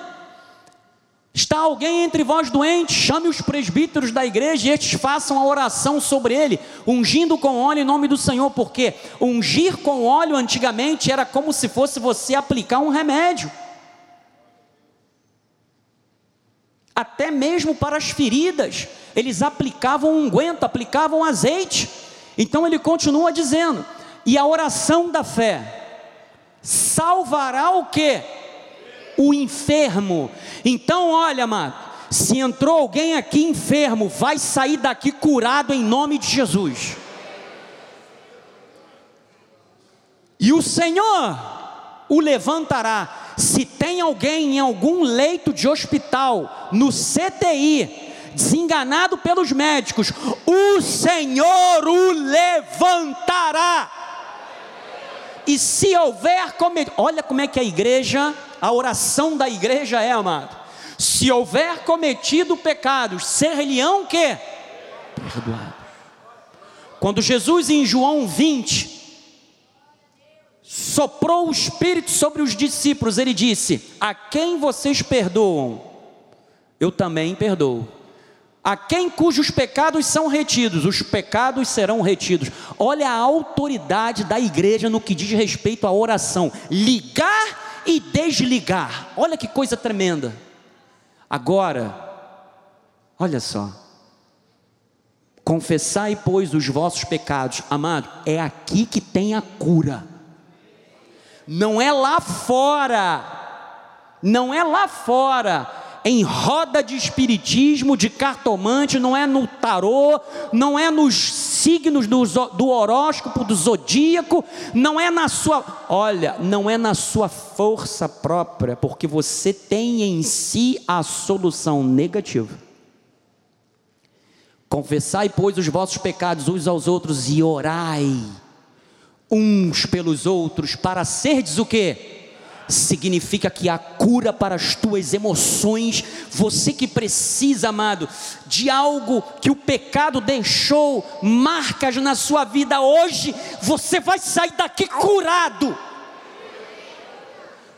Está alguém entre vós doente? Chame os presbíteros da igreja e estes façam a oração sobre ele, ungindo com óleo em nome do Senhor, porque ungir com óleo antigamente era como se fosse você aplicar um remédio. Até mesmo para as feridas, eles aplicavam unguento, aplicavam azeite. Então ele continua dizendo: e a oração da fé salvará o que? O enfermo. Então, olha, amado, se entrou alguém aqui enfermo, vai sair daqui curado em nome de Jesus. E o Senhor o levantará. Se tem alguém em algum leito de hospital, no CTI, desenganado pelos médicos, o Senhor o levantará. E se houver cometido, olha como é que a igreja, a oração da igreja é, amado. Se houver cometido pecados, ser-lhe-ão que? Perdoado. Quando Jesus em João 20 soprou o Espírito sobre os discípulos, ele disse: A quem vocês perdoam, eu também perdoo. A quem cujos pecados são retidos, os pecados serão retidos. Olha a autoridade da igreja no que diz respeito à oração: ligar e desligar. Olha que coisa tremenda. Agora, olha só. Confessai, pois, os vossos pecados, amado, é aqui que tem a cura. Não é lá fora. Não é lá fora em roda de espiritismo, de cartomante, não é no tarô, não é nos signos do, do horóscopo, do zodíaco, não é na sua, olha, não é na sua força própria, porque você tem em si a solução negativa. Confessai, pois, os vossos pecados uns aos outros e orai uns pelos outros para serdes o que? Significa que há cura para as tuas emoções. Você que precisa, amado, de algo que o pecado deixou marcas na sua vida hoje, você vai sair daqui curado.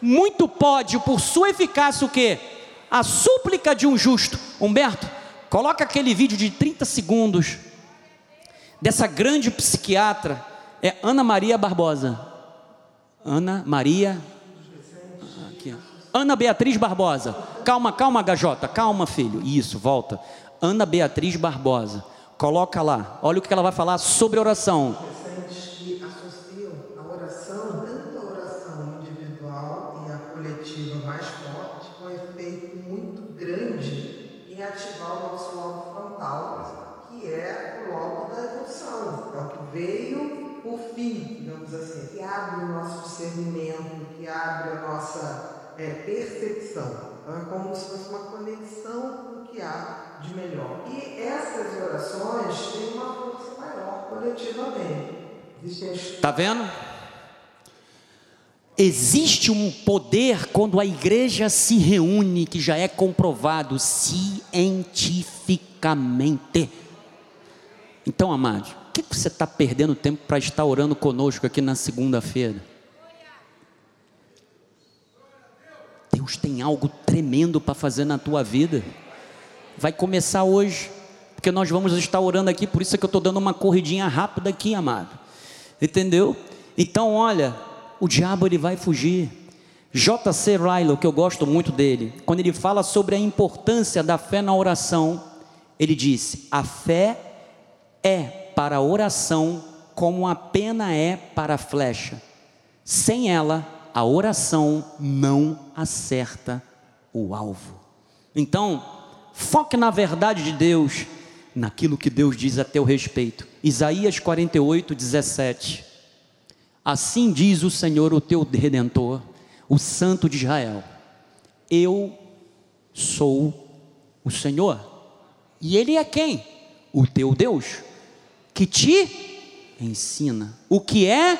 Muito pode, por sua eficácia, o que? A súplica de um justo. Humberto, coloca aquele vídeo de 30 segundos dessa grande psiquiatra, é Ana Maria Barbosa. Ana Maria Ana Beatriz Barbosa. Calma, calma, Gajota. Calma, filho. Isso, volta. Ana Beatriz Barbosa. Coloca lá. Olha o que ela vai falar sobre oração. o o o veio por fim, digamos assim, que abre o nosso discernimento, que abre a nossa é, percepção. Então, é como se fosse uma conexão com o que há de melhor. E essas orações têm uma força maior coletivamente. Está vendo? Existe um poder quando a igreja se reúne, que já é comprovado cientificamente. Então, amados, o que você está perdendo tempo para estar orando conosco aqui na segunda-feira? Deus tem algo tremendo para fazer na tua vida. Vai começar hoje, porque nós vamos estar orando aqui, por isso é que eu estou dando uma corridinha rápida aqui, amado. Entendeu? Então, olha, o diabo ele vai fugir. J.C. Ryle, que eu gosto muito dele, quando ele fala sobre a importância da fé na oração, ele disse: a fé é para a oração como a pena é para a flecha. Sem ela, a oração não acerta o alvo. Então, foque na verdade de Deus, naquilo que Deus diz a teu respeito. Isaías 48, 17. Assim diz o Senhor, o teu redentor, o Santo de Israel: Eu sou o Senhor. E Ele é quem? O teu Deus, que te ensina o que é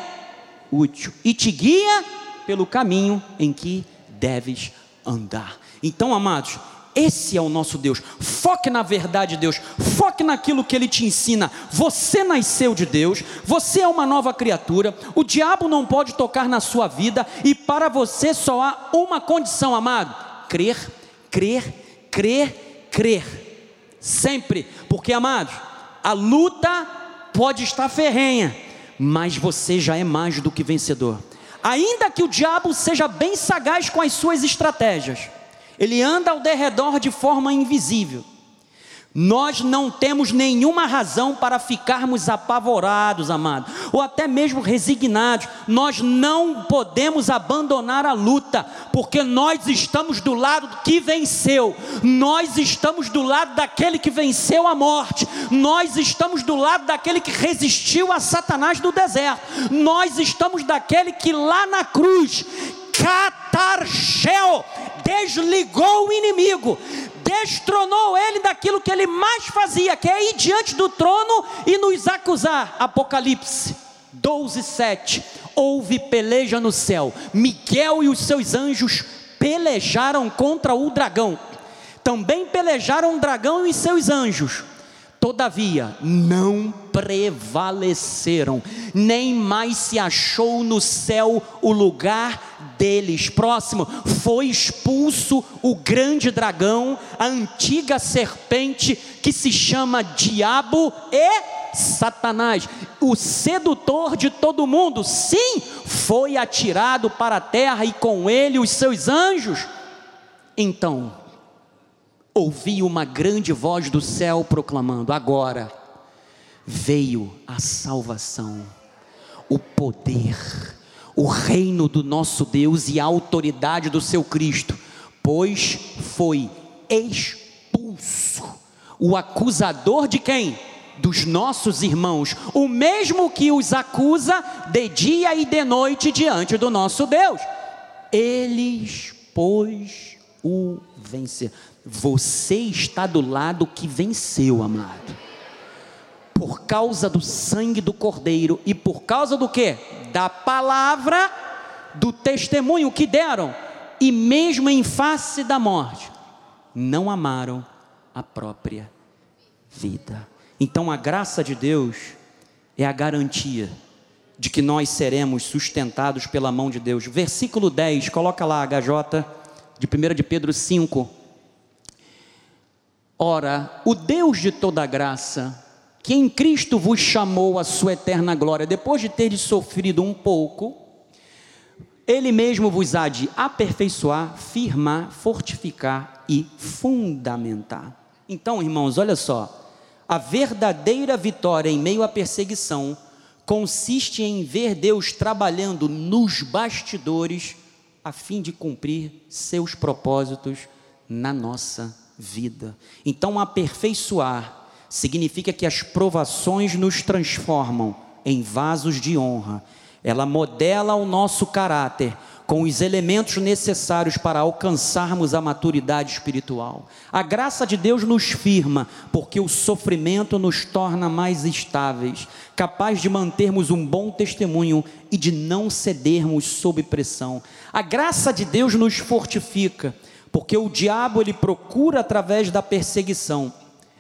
útil e te guia pelo caminho em que deves andar. Então, amados, esse é o nosso Deus. Foque na verdade de Deus. Foque naquilo que Ele te ensina. Você nasceu de Deus. Você é uma nova criatura. O diabo não pode tocar na sua vida. E para você só há uma condição, amado: crer, crer, crer, crer. Sempre. Porque, amados, a luta pode estar ferrenha, mas você já é mais do que vencedor. Ainda que o diabo seja bem sagaz com as suas estratégias ele anda ao derredor de forma invisível. Nós não temos nenhuma razão para ficarmos apavorados, amado, ou até mesmo resignados. Nós não podemos abandonar a luta, porque nós estamos do lado que venceu. Nós estamos do lado daquele que venceu a morte. Nós estamos do lado daquele que resistiu a Satanás do deserto. Nós estamos daquele que lá na cruz catarchel desligou o inimigo, destronou ele daquilo que ele mais fazia, que é ir diante do trono e nos acusar. Apocalipse 12, 7. Houve peleja no céu. Miguel e os seus anjos pelejaram contra o dragão. Também pelejaram o dragão e seus anjos. Todavia, não prevaleceram, nem mais se achou no céu o lugar deles. Próximo, foi expulso o grande dragão, a antiga serpente que se chama Diabo e Satanás, o sedutor de todo mundo. Sim, foi atirado para a terra e com ele os seus anjos. Então, ouvi uma grande voz do céu proclamando: Agora veio a salvação, o poder o reino do nosso Deus e a autoridade do seu Cristo, pois foi expulso o acusador de quem? Dos nossos irmãos, o mesmo que os acusa de dia e de noite diante do nosso Deus. Eles, pois, o vencer. Você está do lado que venceu, amado por causa do sangue do Cordeiro e por causa do que? Da palavra, do testemunho que deram, e mesmo em face da morte, não amaram a própria vida. Então a graça de Deus é a garantia de que nós seremos sustentados pela mão de Deus. Versículo 10, coloca lá HJ, de 1 de Pedro 5. Ora, o Deus de toda graça, que em Cristo vos chamou a sua eterna glória, depois de teres sofrido um pouco, Ele mesmo vos há de aperfeiçoar, firmar, fortificar e fundamentar. Então, irmãos, olha só, a verdadeira vitória em meio à perseguição consiste em ver Deus trabalhando nos bastidores a fim de cumprir seus propósitos na nossa vida. Então, aperfeiçoar significa que as provações nos transformam em vasos de honra. Ela modela o nosso caráter com os elementos necessários para alcançarmos a maturidade espiritual. A graça de Deus nos firma, porque o sofrimento nos torna mais estáveis, capaz de mantermos um bom testemunho e de não cedermos sob pressão. A graça de Deus nos fortifica, porque o diabo ele procura através da perseguição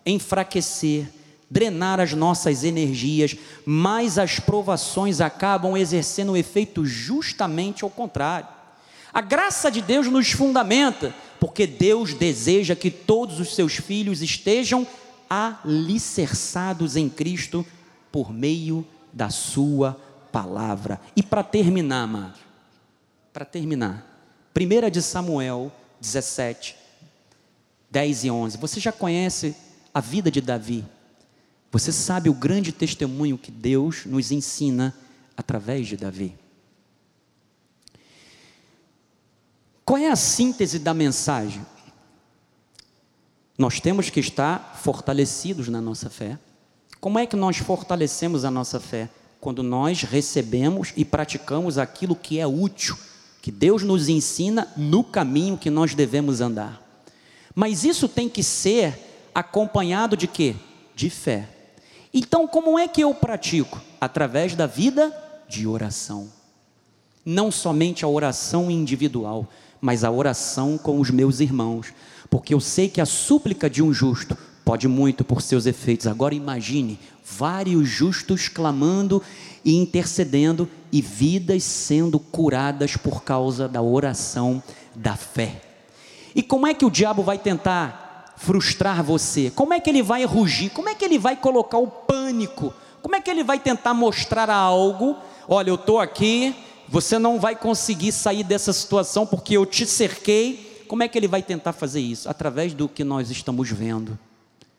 enfraquecer, drenar as nossas energias, mas as provações acabam exercendo o efeito justamente ao contrário. A graça de Deus nos fundamenta, porque Deus deseja que todos os seus filhos estejam alicerçados em Cristo por meio da Sua palavra. E para terminar, amado, para terminar, 1 de Samuel 17, 10 e 11. Você já conhece a vida de Davi. Você sabe o grande testemunho que Deus nos ensina através de Davi. Qual é a síntese da mensagem? Nós temos que estar fortalecidos na nossa fé. Como é que nós fortalecemos a nossa fé? Quando nós recebemos e praticamos aquilo que é útil, que Deus nos ensina no caminho que nós devemos andar. Mas isso tem que ser acompanhado de quê? De fé. Então, como é que eu pratico? Através da vida de oração. Não somente a oração individual, mas a oração com os meus irmãos, porque eu sei que a súplica de um justo pode muito por seus efeitos. Agora imagine vários justos clamando e intercedendo e vidas sendo curadas por causa da oração da fé. E como é que o diabo vai tentar frustrar você? Como é que ele vai rugir? Como é que ele vai colocar o pânico? Como é que ele vai tentar mostrar algo? Olha, eu estou aqui, você não vai conseguir sair dessa situação porque eu te cerquei. Como é que ele vai tentar fazer isso? Através do que nós estamos vendo,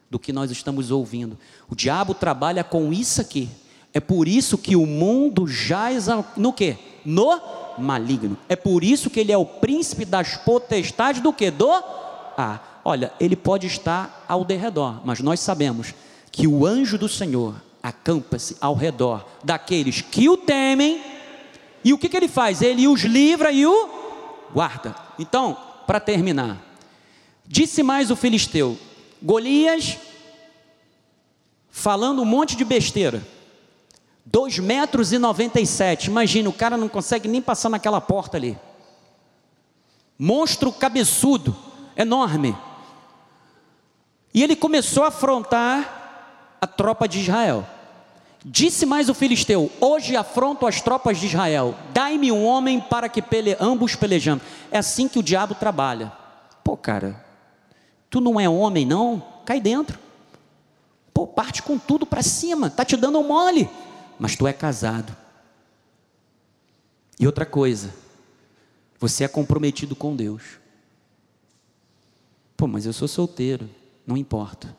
do que nós estamos ouvindo. O diabo trabalha com isso aqui. É por isso que o mundo jaz no quê? No maligno. É por isso que ele é o príncipe das potestades do que? Do ah, olha, ele pode estar ao derredor, mas nós sabemos que o anjo do Senhor acampa-se ao redor daqueles que o temem e o que, que ele faz? Ele os livra e o guarda. Então, para terminar, disse mais o filisteu: Golias, falando um monte de besteira, 2 metros e 97. Imagina, o cara não consegue nem passar naquela porta ali. Monstro cabeçudo, enorme. E ele começou a afrontar a tropa de Israel. Disse mais o filisteu: Hoje afronto as tropas de Israel, dai-me um homem para que pele, ambos pelejamos. É assim que o diabo trabalha. Pô, cara, tu não é homem, não? Cai dentro. Pô, parte com tudo para cima, tá te dando um mole, mas tu é casado. E outra coisa, você é comprometido com Deus. Pô, mas eu sou solteiro, não importa.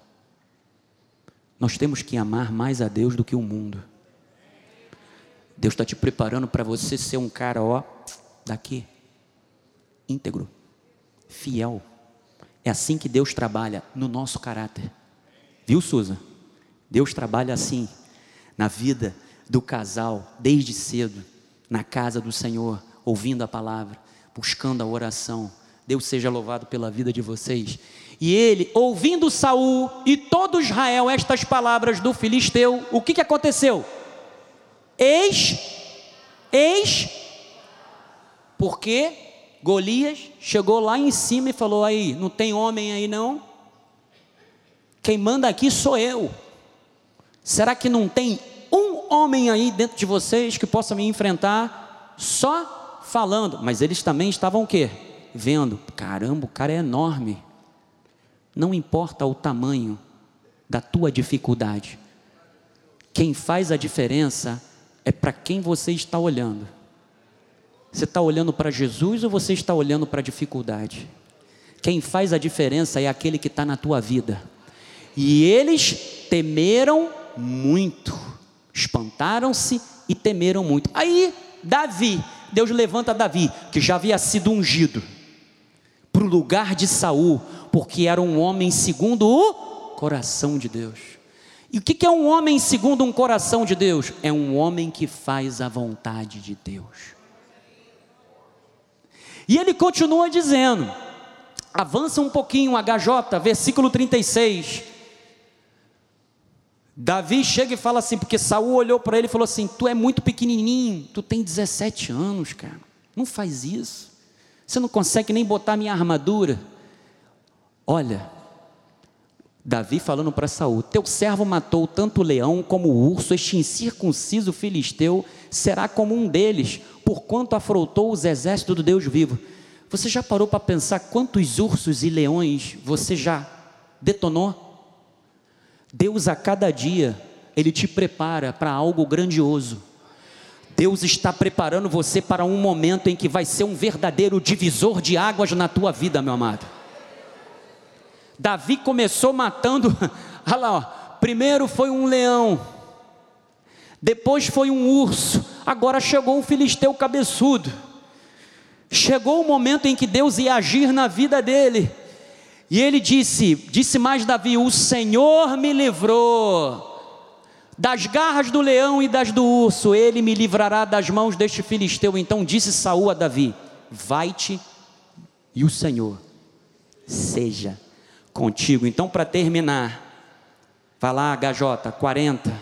Nós temos que amar mais a Deus do que o mundo. Deus está te preparando para você ser um cara, ó, daqui, íntegro, fiel. É assim que Deus trabalha no nosso caráter. Viu, Suza? Deus trabalha assim, na vida do casal, desde cedo, na casa do Senhor, ouvindo a palavra, buscando a oração. Deus seja louvado pela vida de vocês. E ele, ouvindo Saul e todo Israel estas palavras do filisteu, o que, que aconteceu? Eis, eis, porque Golias chegou lá em cima e falou: aí, não tem homem aí não? Quem manda aqui sou eu. Será que não tem um homem aí dentro de vocês que possa me enfrentar só falando? Mas eles também estavam o quê? Vendo, caramba, o cara é enorme. Não importa o tamanho da tua dificuldade. Quem faz a diferença é para quem você está olhando. Você está olhando para Jesus ou você está olhando para a dificuldade? Quem faz a diferença é aquele que está na tua vida. E eles temeram muito, espantaram-se e temeram muito. Aí, Davi, Deus levanta Davi, que já havia sido ungido, para o lugar de Saul, porque era um homem segundo o coração de Deus. E o que é um homem segundo um coração de Deus? É um homem que faz a vontade de Deus. E ele continua dizendo, avança um pouquinho, HJ, versículo 36. Davi chega e fala assim, porque Saul olhou para ele e falou assim: Tu é muito pequenininho, tu tem 17 anos, cara, não faz isso. Você não consegue nem botar minha armadura. Olha, Davi falando para Saul: Teu servo matou tanto o leão como o urso, este incircunciso filisteu será como um deles, porquanto afrontou os exércitos do Deus vivo. Você já parou para pensar quantos ursos e leões você já detonou? Deus a cada dia, Ele te prepara para algo grandioso. Deus está preparando você para um momento em que vai ser um verdadeiro divisor de águas na tua vida, meu amado. Davi começou matando, olha lá, ó, Primeiro foi um leão, depois foi um urso, agora chegou um filisteu cabeçudo. Chegou o momento em que Deus ia agir na vida dele. E ele disse: Disse mais Davi: O Senhor me livrou das garras do leão e das do urso, ele me livrará das mãos deste filisteu. Então disse Saul a Davi: Vai-te e o Senhor seja contigo. Então, para terminar, vai lá, HJ 40,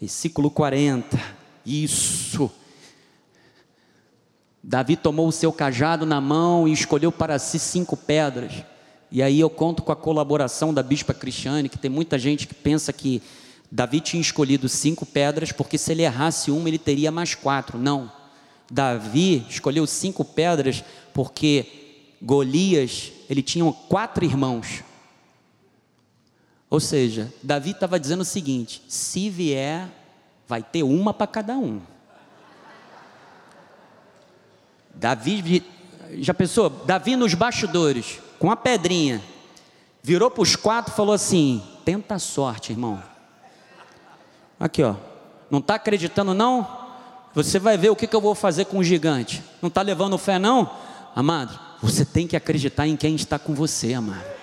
versículo 40. Isso. Davi tomou o seu cajado na mão e escolheu para si cinco pedras. E aí eu conto com a colaboração da bispa Cristiane, que tem muita gente que pensa que Davi tinha escolhido cinco pedras, porque se ele errasse uma, ele teria mais quatro. Não. Davi escolheu cinco pedras porque Golias, ele tinha quatro irmãos. Ou seja, Davi estava dizendo o seguinte: se vier, vai ter uma para cada um. Davi, já pensou? Davi nos bastidores, com a pedrinha, virou para os quatro e falou assim: tenta a sorte, irmão. Aqui, ó. Não está acreditando, não? Você vai ver o que, que eu vou fazer com o gigante. Não está levando fé, não? Amado, você tem que acreditar em quem está com você, amado.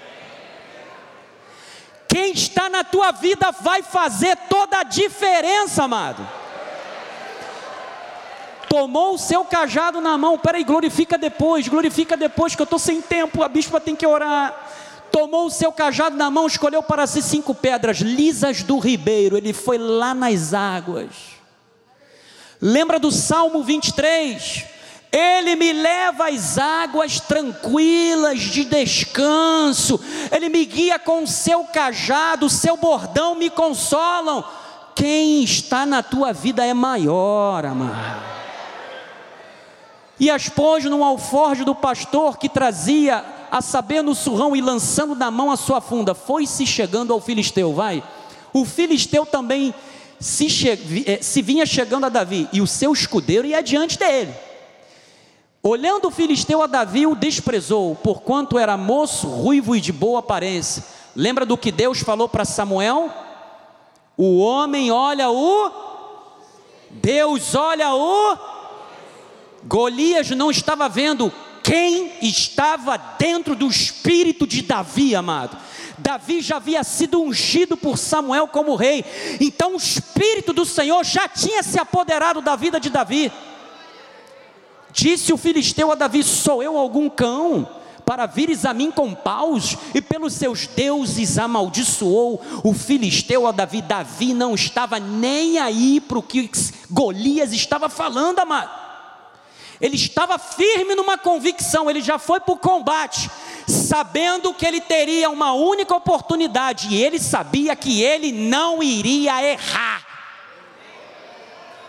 Quem está na tua vida vai fazer toda a diferença, amado tomou o seu cajado na mão, peraí, glorifica depois, glorifica depois, que eu estou sem tempo, a bispa tem que orar. Tomou o seu cajado na mão, escolheu para si cinco pedras lisas do ribeiro, ele foi lá nas águas. Lembra do Salmo 23? Ele me leva às águas tranquilas de descanso, Ele me guia com o seu cajado, o seu bordão me consolam. Quem está na tua vida é maior, amado e as pôs num alforje do pastor que trazia a saber no surrão e lançando na mão a sua funda, foi se chegando ao filisteu, vai. O filisteu também se. Eh, se vinha chegando a Davi, e o seu escudeiro ia diante dele. Olhando o filisteu a Davi, o desprezou, porquanto era moço, ruivo e de boa aparência. Lembra do que Deus falou para Samuel? O homem olha o, Deus olha o Golias não estava vendo quem estava dentro do espírito de Davi, amado. Davi já havia sido ungido por Samuel como rei, então o espírito do Senhor já tinha se apoderado da vida de Davi. Disse o filisteu a Davi: Sou eu algum cão? para vires a mim com paus, e pelos seus deuses amaldiçoou o filisteu a Davi. Davi não estava nem aí para o que Golias estava falando, amado. Ele estava firme numa convicção, ele já foi para o combate, sabendo que ele teria uma única oportunidade, e ele sabia que ele não iria errar.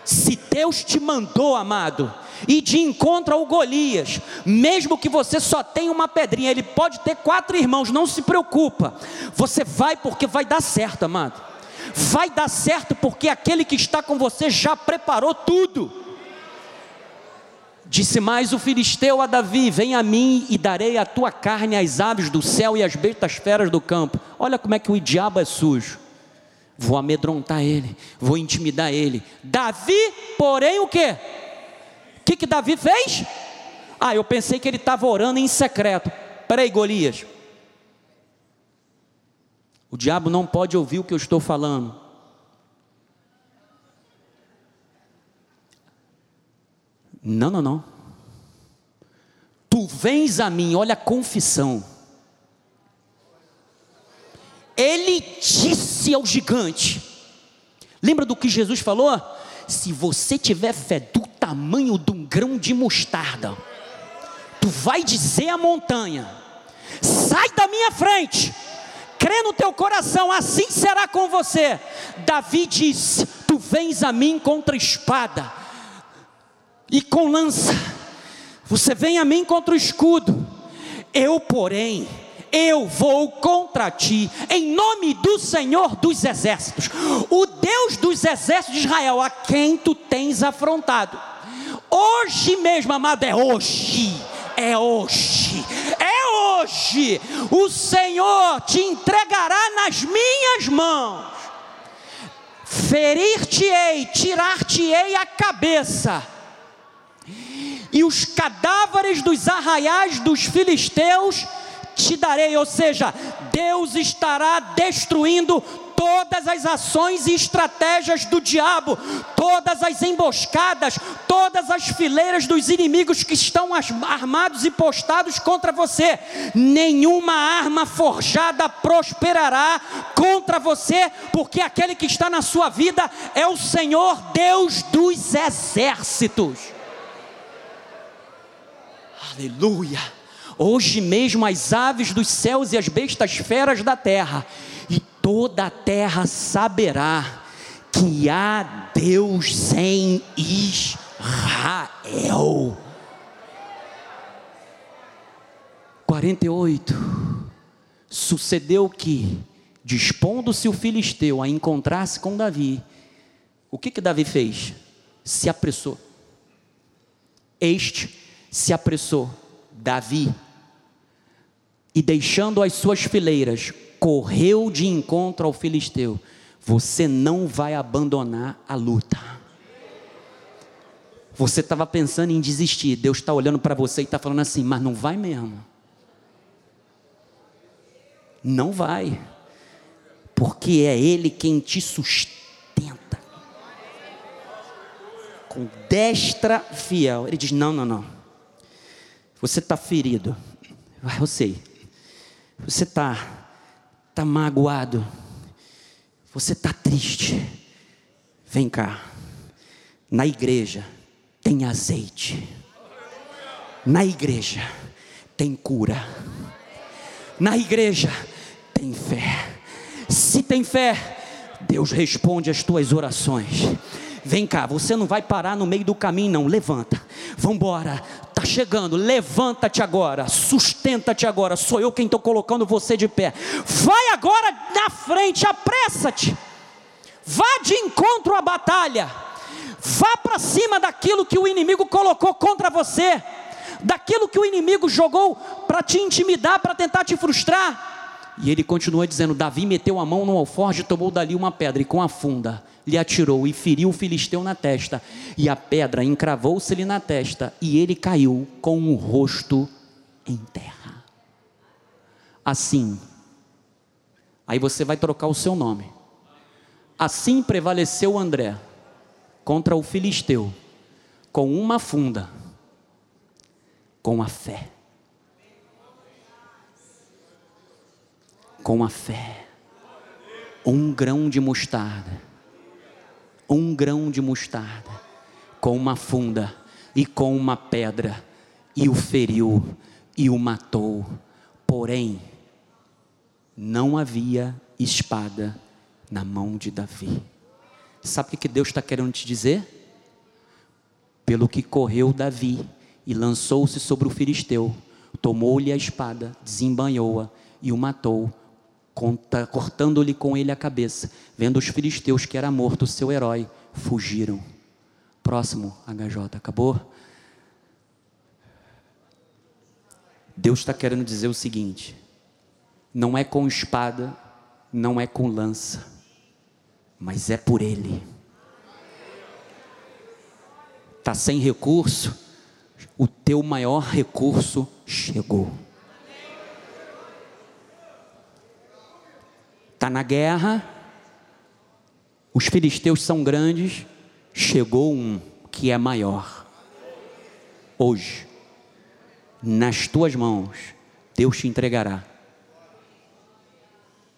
Se Deus te mandou, amado, e de encontro ao Golias, mesmo que você só tenha uma pedrinha, ele pode ter quatro irmãos, não se preocupa, você vai porque vai dar certo, amado. Vai dar certo porque aquele que está com você já preparou tudo. Disse mais o filisteu a Davi: Vem a mim e darei a tua carne às aves do céu e às bestas feras do campo. Olha como é que o diabo é sujo. Vou amedrontar ele, vou intimidar ele. Davi, porém, o que? Que, que Davi fez? Ah, eu pensei que ele estava orando em secreto. Peraí, Golias. O diabo não pode ouvir o que eu estou falando. Não, não, não. Tu vens a mim, olha a confissão. Ele disse ao gigante. Lembra do que Jesus falou? Se você tiver fé do tamanho de um grão de mostarda, tu vai dizer à montanha: sai da minha frente, crê no teu coração, assim será com você. Davi disse: Tu vens a mim contra espada e com lança. Você vem a mim contra o escudo. Eu, porém, eu vou contra ti, em nome do Senhor dos exércitos, o Deus dos exércitos de Israel, a quem tu tens afrontado. Hoje mesmo, amado, é hoje, é hoje, é hoje. O Senhor te entregará nas minhas mãos. Ferir-te-ei, tirar-te-ei a cabeça, e os cadáveres dos arraiais dos filisteus te darei, ou seja, Deus estará destruindo todas as ações e estratégias do diabo, todas as emboscadas, todas as fileiras dos inimigos que estão armados e postados contra você. Nenhuma arma forjada prosperará contra você, porque aquele que está na sua vida é o Senhor Deus dos exércitos. Aleluia. Hoje mesmo as aves dos céus e as bestas feras da terra toda a terra saberá que há Deus em Israel. 48. Sucedeu que, dispondo-se o filisteu a encontrar-se com Davi, o que que Davi fez? Se apressou. Este se apressou, Davi, e deixando as suas fileiras, correu de encontro ao filisteu. Você não vai abandonar a luta. Você estava pensando em desistir. Deus está olhando para você e está falando assim, mas não vai mesmo. Não vai. Porque é Ele quem te sustenta. Com destra fiel. Ele diz: Não, não, não. Você está ferido. Eu sei. Você está está magoado, você está triste, vem cá. Na igreja tem azeite, na igreja tem cura, na igreja tem fé. Se tem fé, Deus responde às tuas orações. Vem cá, você não vai parar no meio do caminho, não. Levanta, vambora chegando, levanta-te agora, sustenta-te agora, sou eu quem estou colocando você de pé. Vai agora na frente, apressa-te, vá de encontro à batalha, vá para cima daquilo que o inimigo colocou contra você, daquilo que o inimigo jogou para te intimidar, para tentar te frustrar. E ele continua dizendo: Davi meteu a mão no alforje, tomou dali uma pedra e com a funda lhe atirou e feriu o filisteu na testa, e a pedra encravou-se-lhe na testa, e ele caiu com o rosto em terra. Assim, aí você vai trocar o seu nome. Assim prevaleceu André contra o filisteu, com uma funda, com a fé. Com a fé. Um grão de mostarda um grão de mostarda com uma funda e com uma pedra e o feriu e o matou. Porém, não havia espada na mão de Davi. Sabe o que Deus está querendo te dizer? Pelo que correu Davi e lançou-se sobre o filisteu, tomou-lhe a espada, desembanhou-a e o matou cortando-lhe com ele a cabeça. Vendo os filisteus que era morto seu herói, fugiram. Próximo, HJ, acabou? Deus está querendo dizer o seguinte: não é com espada, não é com lança, mas é por Ele. Está sem recurso, o teu maior recurso chegou. Está na guerra, os filisteus são grandes, chegou um que é maior. Hoje, nas tuas mãos, Deus te entregará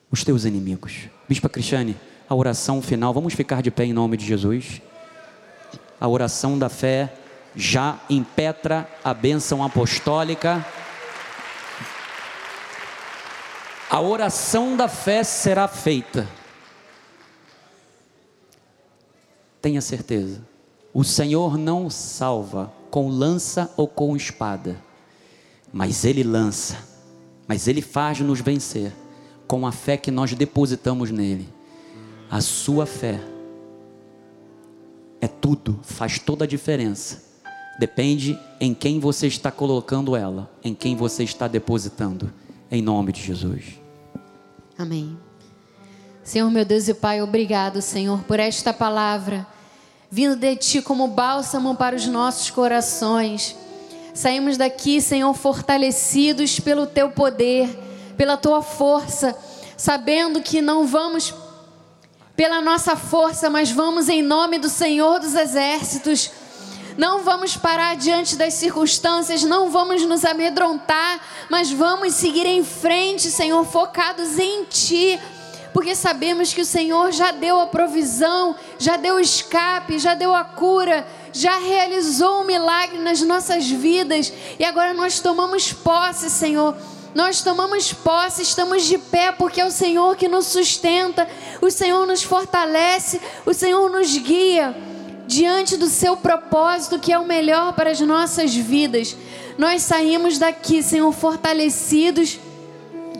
os teus inimigos. Bispa Cristiane, a oração final, vamos ficar de pé em nome de Jesus. A oração da fé já impetra a bênção apostólica. A oração da fé será feita. Tenha certeza, o Senhor não salva com lança ou com espada, mas Ele lança, mas Ele faz nos vencer com a fé que nós depositamos nele. A sua fé é tudo, faz toda a diferença Depende em quem você está colocando ela, em quem você está depositando. Em nome de Jesus. Amém. Senhor meu Deus e Pai, obrigado, Senhor, por esta palavra vindo de Ti como bálsamo para os nossos corações. Saímos daqui, Senhor, fortalecidos pelo Teu poder, pela Tua força, sabendo que não vamos pela nossa força, mas vamos em nome do Senhor dos Exércitos não vamos parar diante das circunstâncias, não vamos nos amedrontar, mas vamos seguir em frente, Senhor, focados em Ti, porque sabemos que o Senhor já deu a provisão, já deu o escape, já deu a cura, já realizou um milagre nas nossas vidas. E agora nós tomamos posse, Senhor. Nós tomamos posse, estamos de pé, porque é o Senhor que nos sustenta, o Senhor nos fortalece, o Senhor nos guia diante do seu propósito, que é o melhor para as nossas vidas. Nós saímos daqui, Senhor, fortalecidos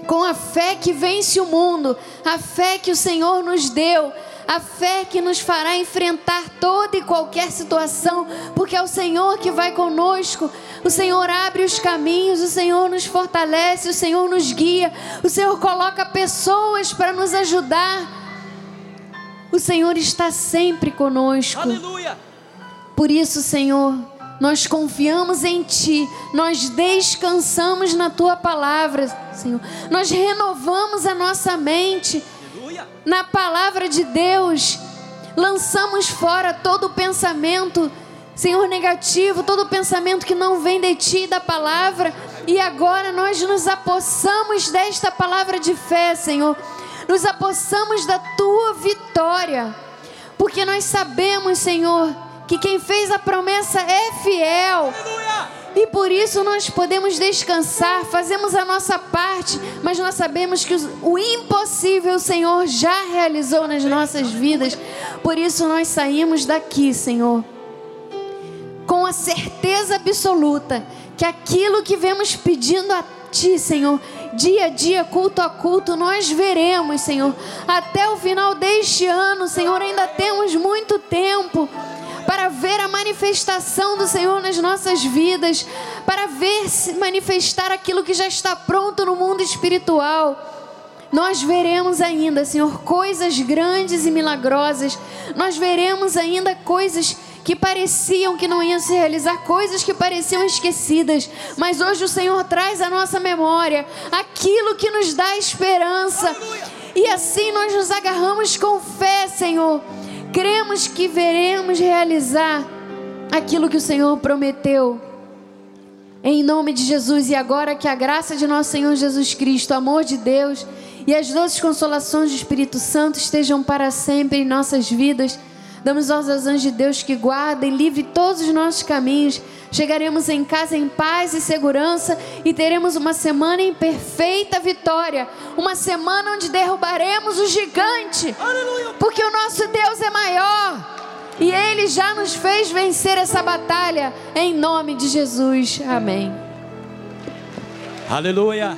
com a fé que vence o mundo, a fé que o Senhor nos deu, a fé que nos fará enfrentar toda e qualquer situação, porque é o Senhor que vai conosco. O Senhor abre os caminhos, o Senhor nos fortalece, o Senhor nos guia, o Senhor coloca pessoas para nos ajudar. O Senhor está sempre conosco. Aleluia. Por isso, Senhor, nós confiamos em Ti, nós descansamos na Tua palavra, Senhor. Nós renovamos a nossa mente Aleluia. na palavra de Deus. Lançamos fora todo o pensamento, Senhor, negativo, todo o pensamento que não vem de Ti da palavra. E agora nós nos apossamos desta palavra de fé, Senhor nos apossamos da tua vitória, porque nós sabemos, Senhor, que quem fez a promessa é fiel. Aleluia! E por isso nós podemos descansar, fazemos a nossa parte, mas nós sabemos que o impossível o Senhor já realizou nas nossas vidas. Por isso nós saímos daqui, Senhor, com a certeza absoluta que aquilo que vemos pedindo a Ti, Senhor, dia a dia, culto a culto, nós veremos, Senhor. Até o final deste ano, Senhor, ainda temos muito tempo para ver a manifestação do Senhor nas nossas vidas, para ver se manifestar aquilo que já está pronto no mundo espiritual. Nós veremos ainda, Senhor, coisas grandes e milagrosas. Nós veremos ainda coisas que pareciam que não iam se realizar, coisas que pareciam esquecidas, mas hoje o Senhor traz à nossa memória aquilo que nos dá esperança. E assim nós nos agarramos com fé, Senhor. Cremos que veremos realizar aquilo que o Senhor prometeu. Em nome de Jesus, e agora que a graça de nosso Senhor Jesus Cristo, o amor de Deus e as doces consolações do Espírito Santo estejam para sempre em nossas vidas Damos aos anjos de Deus que guardem, livre todos os nossos caminhos. Chegaremos em casa em paz e segurança e teremos uma semana em perfeita vitória. Uma semana onde derrubaremos o gigante. Porque o nosso Deus é maior. E Ele já nos fez vencer essa batalha. Em nome de Jesus. Amém. Aleluia.